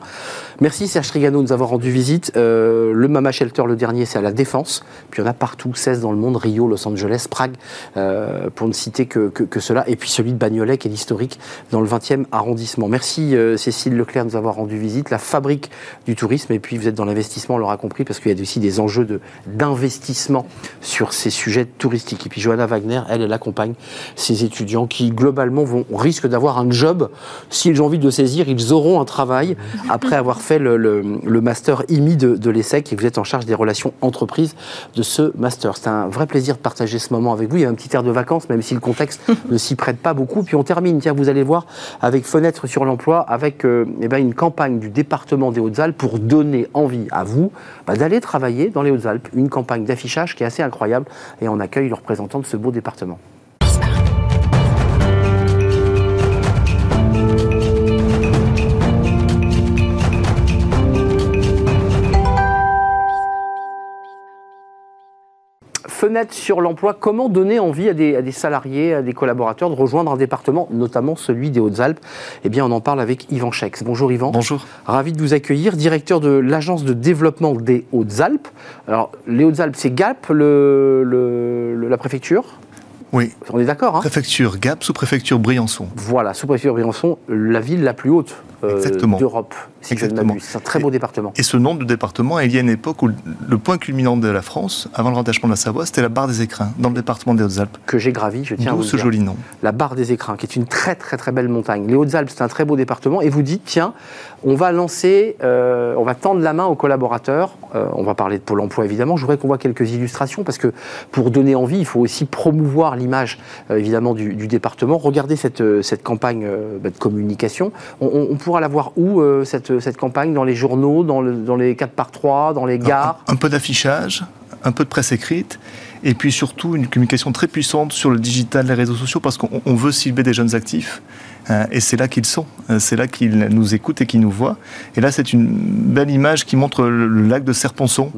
Merci Serge Trigano de nous avoir rendu visite. Euh, le Mama Shelter, le dernier, c'est à la Défense. Puis il y en a partout, 16 dans le monde, Rio, Los Angeles, Prague, euh, pour ne citer que, que, cela. Et puis celui de Bagnolet, qui est l'historique, dans le 20e arrondissement. Merci Cécile Leclerc de nous avoir rendu visite. La fabrique du tourisme. Et puis vous êtes dans l'investissement, on l'aura compris, parce qu'il y a aussi des enjeux d'investissement sur ces sujets touristiques. Et puis Johanna Wagner, elle, elle accompagne ces étudiants qui, globalement, vont, risquent d'avoir un job. S'ils ont envie de saisir, ils auront un travail après avoir fait le, le, master IMI de, de l'ESSEC et vous êtes en charge des relations entreprises de ce master. C'est un vrai plaisir de partager ce moment avec vous. Il y a un petit air de vacances, même si le contexte ne s'y prête pas beaucoup. Puis on termine, tiens, vous allez voir, avec Fenêtre sur l'emploi, avec euh, eh ben, une campagne du département des Hautes-Alpes pour donner envie à vous bah, d'aller travailler dans les Hautes-Alpes. Une campagne d'affichage qui est assez incroyable et on accueille le représentant de ce beau département. Fenêtre sur l'emploi. Comment donner envie à des, salariés, à des collaborateurs de rejoindre un département, notamment celui des Hautes-Alpes? Eh bien, on en parle avec Yvan Chex. Bonjour Yvan. Bonjour. Ravi de vous accueillir, directeur de l'agence de développement des Hautes-Alpes. Alors, les Hautes-Alpes, c'est Gap, la préfecture? Oui. On est d'accord. Hein préfecture Gap, sous-préfecture Briançon. Voilà, sous-préfecture Briançon, la ville la plus haute euh, d'Europe, si Exactement. je C'est un très beau département. Et ce nom de département il y a une époque où le point culminant de la France, avant le rattachement de la Savoie, c'était la barre des écrins, dans le département des Hautes-Alpes. Que j'ai gravi, je tiens à vous ce joli nom. La barre des écrins, qui est une très très très belle montagne. Les Hautes-Alpes, c'est un très beau département. Et vous dites, tiens, on va lancer, euh, on va tendre la main aux collaborateurs. Euh, on va parler de Pôle emploi évidemment. Je voudrais qu'on voit quelques illustrations parce que pour donner envie, il faut aussi promouvoir l'image évidemment du, département. Regardez cette, cette campagne bah, de communication. On, on pourra la voir où euh, cette, cette, campagne? Dans les journaux, dans, dans les 4 par 3 dans les gares? un, peu d'affichage, un peu de presse écrite, et puis surtout une communication très puissante sur le digital, les réseaux sociaux, parce qu'on veut cibler des jeunes actifs. Euh, et c'est là qu'ils sont, euh, c'est là qu'ils nous écoutent et qu'ils nous voient. Et là, c'est une belle image qui montre le, lac de Serponçon,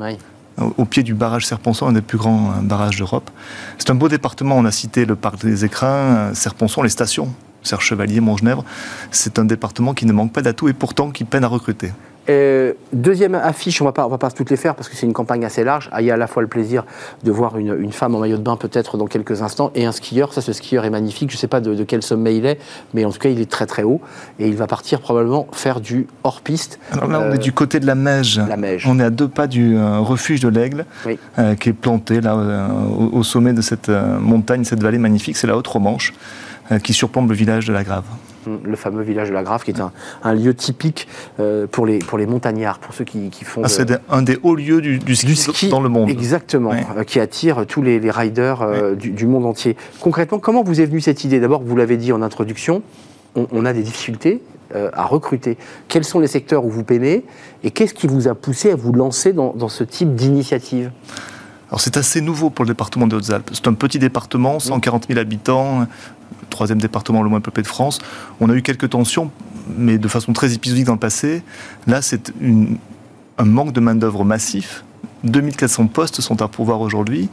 au pied du barrage Serponçon, un des plus grands barrages d'Europe. C'est un beau département, on a cité le parc des écrins, Serponçon, les stations Serre Chevalier, Montgenèvre, c'est un département qui ne manque pas d'atouts et pourtant qui peine à recruter. Euh, deuxième affiche, on ne va pas toutes les faire parce que c'est une campagne assez large. Ah, il y a à la fois le plaisir de voir une, femme en maillot de bain peut-être dans quelques instants et un skieur. Ça, ce skieur est magnifique. Je ne sais pas de, quel sommet il est, mais en tout cas, il est très très haut et il va partir probablement faire du hors-piste. Alors là, on est du côté de la Meige. La Meige. On est à deux pas du euh, refuge de l'Aigle euh, qui est planté là au, au, sommet de cette montagne, cette vallée magnifique. C'est la Haute-Romanche. Euh, qui surplombe le village de la Grave le fameux village de la Grave, qui est un, lieu typique euh, pour, les, pour les montagnards, pour ceux qui, font. Ah, c'est un des hauts lieux du, ski, dans le monde. Exactement, euh, qui attire tous les, riders du, monde entier. Concrètement, comment vous est venue cette idée? D'abord, vous l'avez dit en introduction, on, a des difficultés à recruter. Quels sont les secteurs où vous peinez et qu'est-ce qui vous a poussé à vous lancer dans, dans ce type d'initiative? Alors c'est assez nouveau pour le département des Hautes-Alpes. C'est un petit département, 140 000 habitants, troisième département le moins peuplé de France. On a eu quelques tensions, mais de façon très épisodique dans le passé. Là, c'est un manque de main-d'œuvre massif. 2400 postes sont à pourvoir aujourd'hui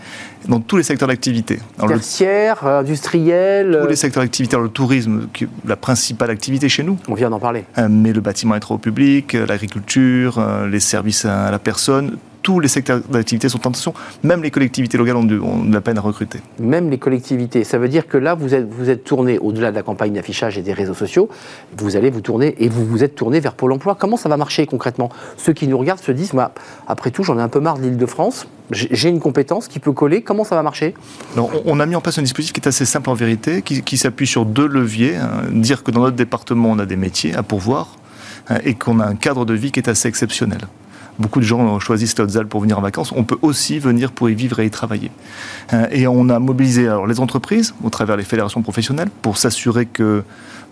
dans tous les secteurs d'activité. Tertiaire, industriel Tous les secteurs d'activité. Le tourisme, qui est la principale activité chez nous. On vient d'en parler. Euh, mais le bâtiment est trop public, euh, l'agriculture, euh, les services à la personne, tous les secteurs d'activité sont en tension. Même les collectivités locales ont de, la peine à recruter. Même les collectivités. Ça veut dire que là, vous êtes, vous êtes tourné, au-delà de la campagne d'affichage et des réseaux sociaux, vous allez vous tourner et vous vous êtes tourné vers Pôle emploi. Comment ça va marcher concrètement? Ceux qui nous regardent se disent, bah, après tout, j'en ai un peu marre de l'île de France, j'ai une compétence qui peut coller, comment ça va marcher? On, a mis en place un dispositif qui est assez simple en vérité, qui, s'appuie sur deux leviers. Hein. Dire que dans notre département, on a des métiers à pourvoir hein, et qu'on a un cadre de vie qui est assez exceptionnel beaucoup de gens choisissent Hautes-Alpes pour venir en vacances, on peut aussi venir pour y vivre et y travailler. Euh, et on a mobilisé les entreprises au travers des fédérations professionnelles pour s'assurer que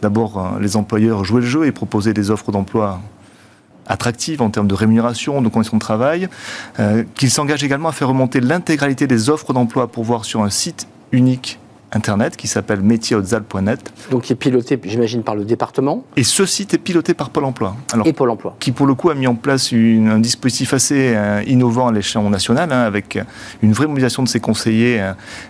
d'abord euh, les employeurs jouaient le jeu et proposaient des offres d'emploi attractives en termes de rémunération, de conditions de travail, euh, qu'ils s'engagent également à faire remonter l'intégralité des offres d'emploi pour voir sur un site unique internet qui s'appelle métiershautes-alpes.net. Donc qui est piloté, j'imagine, par le département. Et ce site est piloté par Pôle Emploi. Alors, et Pôle Emploi. Qui pour le coup a mis en place un dispositif assez euh, innovant à l'échelon national, hein, avec une vraie mobilisation de ses conseillers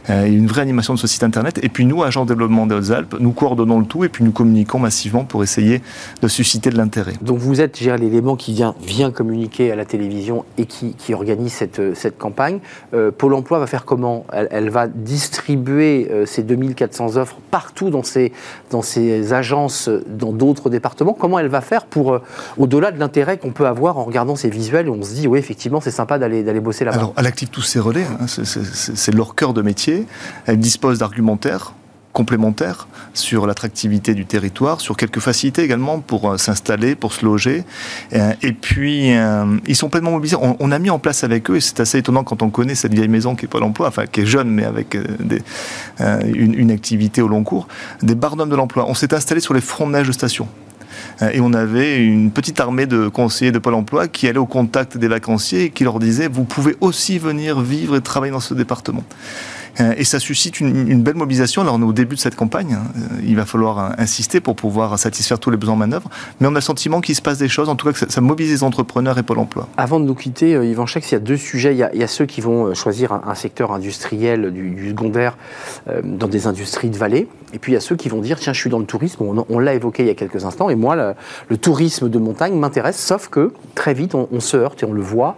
euh, et une vraie animation de ce site internet. Et puis nous, agents de développement des Hautes-Alpes, nous coordonnons le tout et puis nous communiquons massivement pour essayer de susciter de l'intérêt. Donc vous êtes l'élément qui vient, vient communiquer à la télévision et qui, qui organise cette, cette campagne. Euh, Pôle Emploi va faire comment? Elle, elle, va distribuer ces 2400 offres partout dans ces, dans ces agences, dans d'autres départements. Comment elle va faire pour, euh, au-delà de l'intérêt qu'on peut avoir en regardant ces visuels, on se dit, oui, effectivement, c'est sympa d'aller, bosser là-bas Alors, elle active tous ses relais, hein. c'est leur cœur de métier. Elle dispose d'argumentaires complémentaires sur l'attractivité du territoire, sur quelques facilités également pour euh, s'installer, pour se loger. Euh, et puis, euh, ils sont pleinement mobilisés. On, a mis en place avec eux, et c'est assez étonnant quand on connaît cette vieille maison qui est pas l'emploi, enfin qui est jeune, mais avec une, activité au long cours, des barnums de l'emploi. On s'est installé sur les fronts de neige de station et on avait une petite armée de conseillers de Pôle emploi qui allaient au contact des vacanciers et qui leur disaient vous pouvez aussi venir vivre et travailler dans ce département. Et ça suscite une, belle mobilisation. Alors on est au début de cette campagne, hein. il va falloir insister pour pouvoir satisfaire tous les besoins en manœuvre, mais on a le sentiment qu'il se passe des choses, en tout cas que ça, mobilise les entrepreneurs et Pôle emploi. Avant de nous quitter, Yvan Chex, il y a deux sujets. Il y a, ceux qui vont choisir un, secteur industriel du, secondaire dans des industries de vallée, et puis il y a ceux qui vont dire, tiens, je suis dans le tourisme, on, l'a évoqué il y a quelques instants, et moi, le, tourisme de montagne m'intéresse, sauf que très vite, on, se heurte, et on le voit,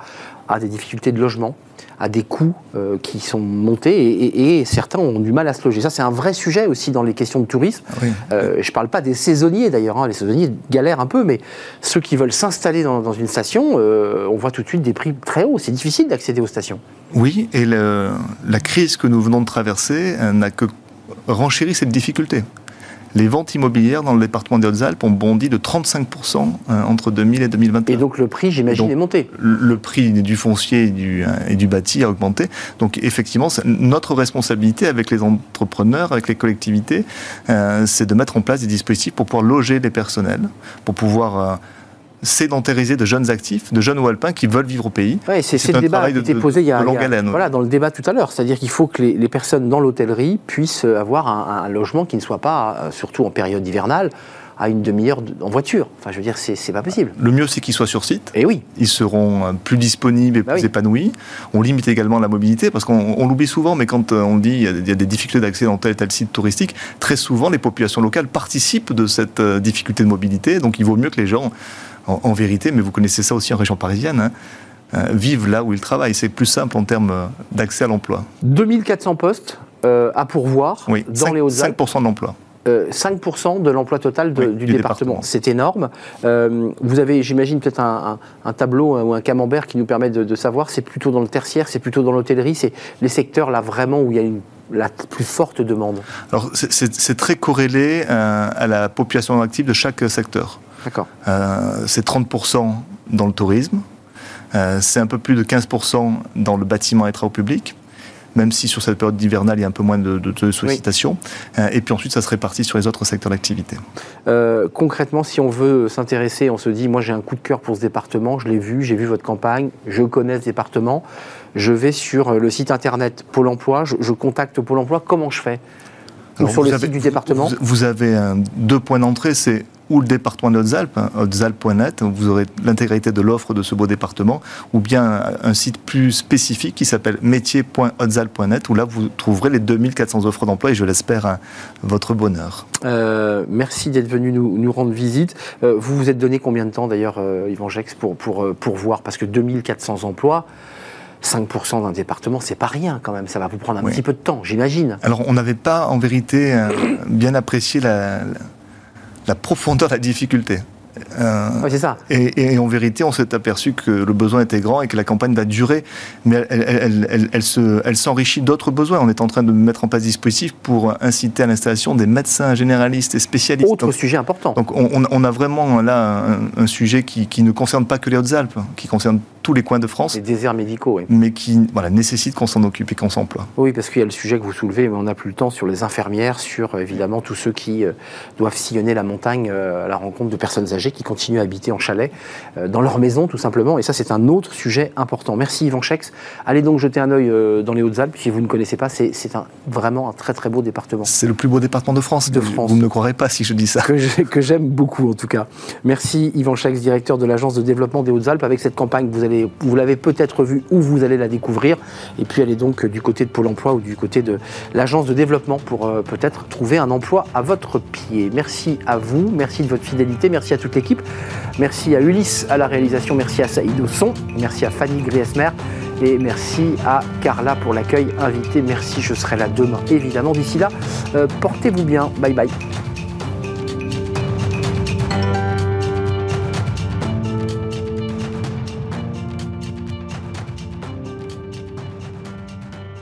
à des difficultés de logement, à des coûts euh, qui sont montés et, certains ont du mal à se loger. Ça, c'est un vrai sujet aussi dans les questions de tourisme. Euh, je ne parle pas des saisonniers d'ailleurs, hein. les saisonniers galèrent un peu, mais ceux qui veulent s'installer dans, une station, euh, on voit tout de suite des prix très hauts. C'est difficile d'accéder aux stations. Oui, et la crise que nous venons de traverser n'a que renchéri cette difficulté les ventes immobilières dans le département des Hautes-Alpes ont bondi de 35% euh, entre 2000 et 2021. Et donc le prix, j'imagine, est monté Le prix du foncier et du, euh, et du bâti a augmenté. Donc effectivement, notre responsabilité avec les entrepreneurs, avec les collectivités, euh, c'est de mettre en place des dispositifs pour pouvoir loger les personnels, pour pouvoir sédentariser de jeunes actifs, de jeunes Walpins qui veulent vivre au pays. c'est le débat qui était posé il y a, voilà, dans le débat tout à l'heure. C'est-à-dire qu'il faut que les, personnes dans l'hôtellerie puissent avoir un, logement qui ne soit pas, euh, surtout en période hivernale, à une demi-heure en voiture. Enfin, je veux dire, c'est pas possible. Le mieux, c'est qu'ils soient sur site. Et oui. Ils seront euh, plus disponibles et bah plus épanouis. On limite également la mobilité, parce qu'on l'oublie souvent, mais quand euh, on dit il y a, il y a des difficultés d'accès dans tel et tel site touristique, très souvent, les populations locales participent de cette difficulté de mobilité. Donc, il vaut mieux que les gens en, vérité, mais vous connaissez ça aussi en région parisienne, hein, euh, vivent là où ils travaillent. C'est plus simple en termes euh, d'accès à l'emploi. 2400 postes euh, à pourvoir dans les Hautes-Alpes. 5% de l'emploi. 5% de l'emploi total du, département. C'est énorme. vous avez, j'imagine, peut-être un, tableau ou un camembert qui nous permet de, savoir, c'est plutôt dans le tertiaire, c'est plutôt dans l'hôtellerie, c'est les secteurs là vraiment où il y a une la plus forte demande Alors, c'est très corrélé à la population active de chaque secteur. D'accord. Euh, c'est 30% dans le tourisme, euh, c'est un peu plus de 15% dans le bâtiment et travaux publics même si sur cette période d'hivernale, il y a un peu moins de, de, sollicitations. Euh, et puis ensuite, ça se répartit sur les autres secteurs d'activité. concrètement, si on veut s'intéresser, on se dit, moi j'ai un coup de cœur pour ce département, je l'ai vu, j'ai vu votre campagne, je connais ce département, je vais sur le site internet Pôle Emploi, je contacte Pôle Emploi, comment je fais? Sur le site du département? Vous, avez deux points d'entrée, c'est ou le département des Hautes-Alpes, hein, hautes-alpes.net, vous aurez l'intégralité de l'offre de ce beau département, ou bien un site plus spécifique qui s'appelle métier.hautes-alpes.net, où là vous trouverez les 2400 offres d'emploi et je l'espère votre bonheur. Euh, merci d'être venu nous, rendre visite. Euh, vous vous êtes donné combien de temps d'ailleurs, euh, Yvan Gex, pour, pour, pour voir? Parce que 2400 emplois, 5% d'un département, c'est pas rien quand même. Ça va vous prendre un petit peu de temps, j'imagine. Alors, on n'avait pas en vérité bien apprécié la, la profondeur de la difficulté. Euh, c'est ça. Et, en vérité, on s'est aperçu que le besoin était grand et que la campagne va durer, mais elle, elle, s'enrichit d'autres besoins. On est en train de mettre en place des dispositifs pour inciter à l'installation des médecins généralistes et spécialistes. Autre sujet important. Donc on, a vraiment là un, sujet qui, qui, ne concerne pas que les Hautes-Alpes, qui concerne tous les coins de France. Les déserts médicaux, oui. Mais qui voilà, nécessite qu'on s'en occupe et qu'on s'emploie. Oui, parce qu'il y a le sujet que vous soulevez, mais on n'a plus le temps sur les infirmières, sur évidemment tous ceux qui euh, doivent sillonner la montagne euh, à la rencontre de personnes âgées qui continuent à habiter en chalet, euh, dans leur maison tout simplement. Et ça, c'est un autre sujet important. Merci Yvan Chex. Allez donc jeter un œil dans les Hautes-Alpes. Si vous ne connaissez pas, c'est vraiment un très très beau département. C'est le plus beau département de France. De France. Vous ne me croirez pas si je dis ça. Que j'aime beaucoup en tout cas. Merci Yvan Chex, directeur de l'Agence de développement des Hautes-Alpes. Avec cette campagne, vous, allez, vous l'avez peut être vu où vous allez la découvrir. Et puis est donc du côté de Pôle emploi ou du côté de l'agence de développement pour euh, peut-être trouver un emploi à votre pied. Merci à vous, merci de votre fidélité, merci à Merci à Ulysse à la réalisation, merci à Saïd au son, merci à Fanny Griesmer et merci à Carla pour l'accueil invité. Merci, je serai là demain évidemment. D'ici là, euh, portez-vous bien. Bye bye.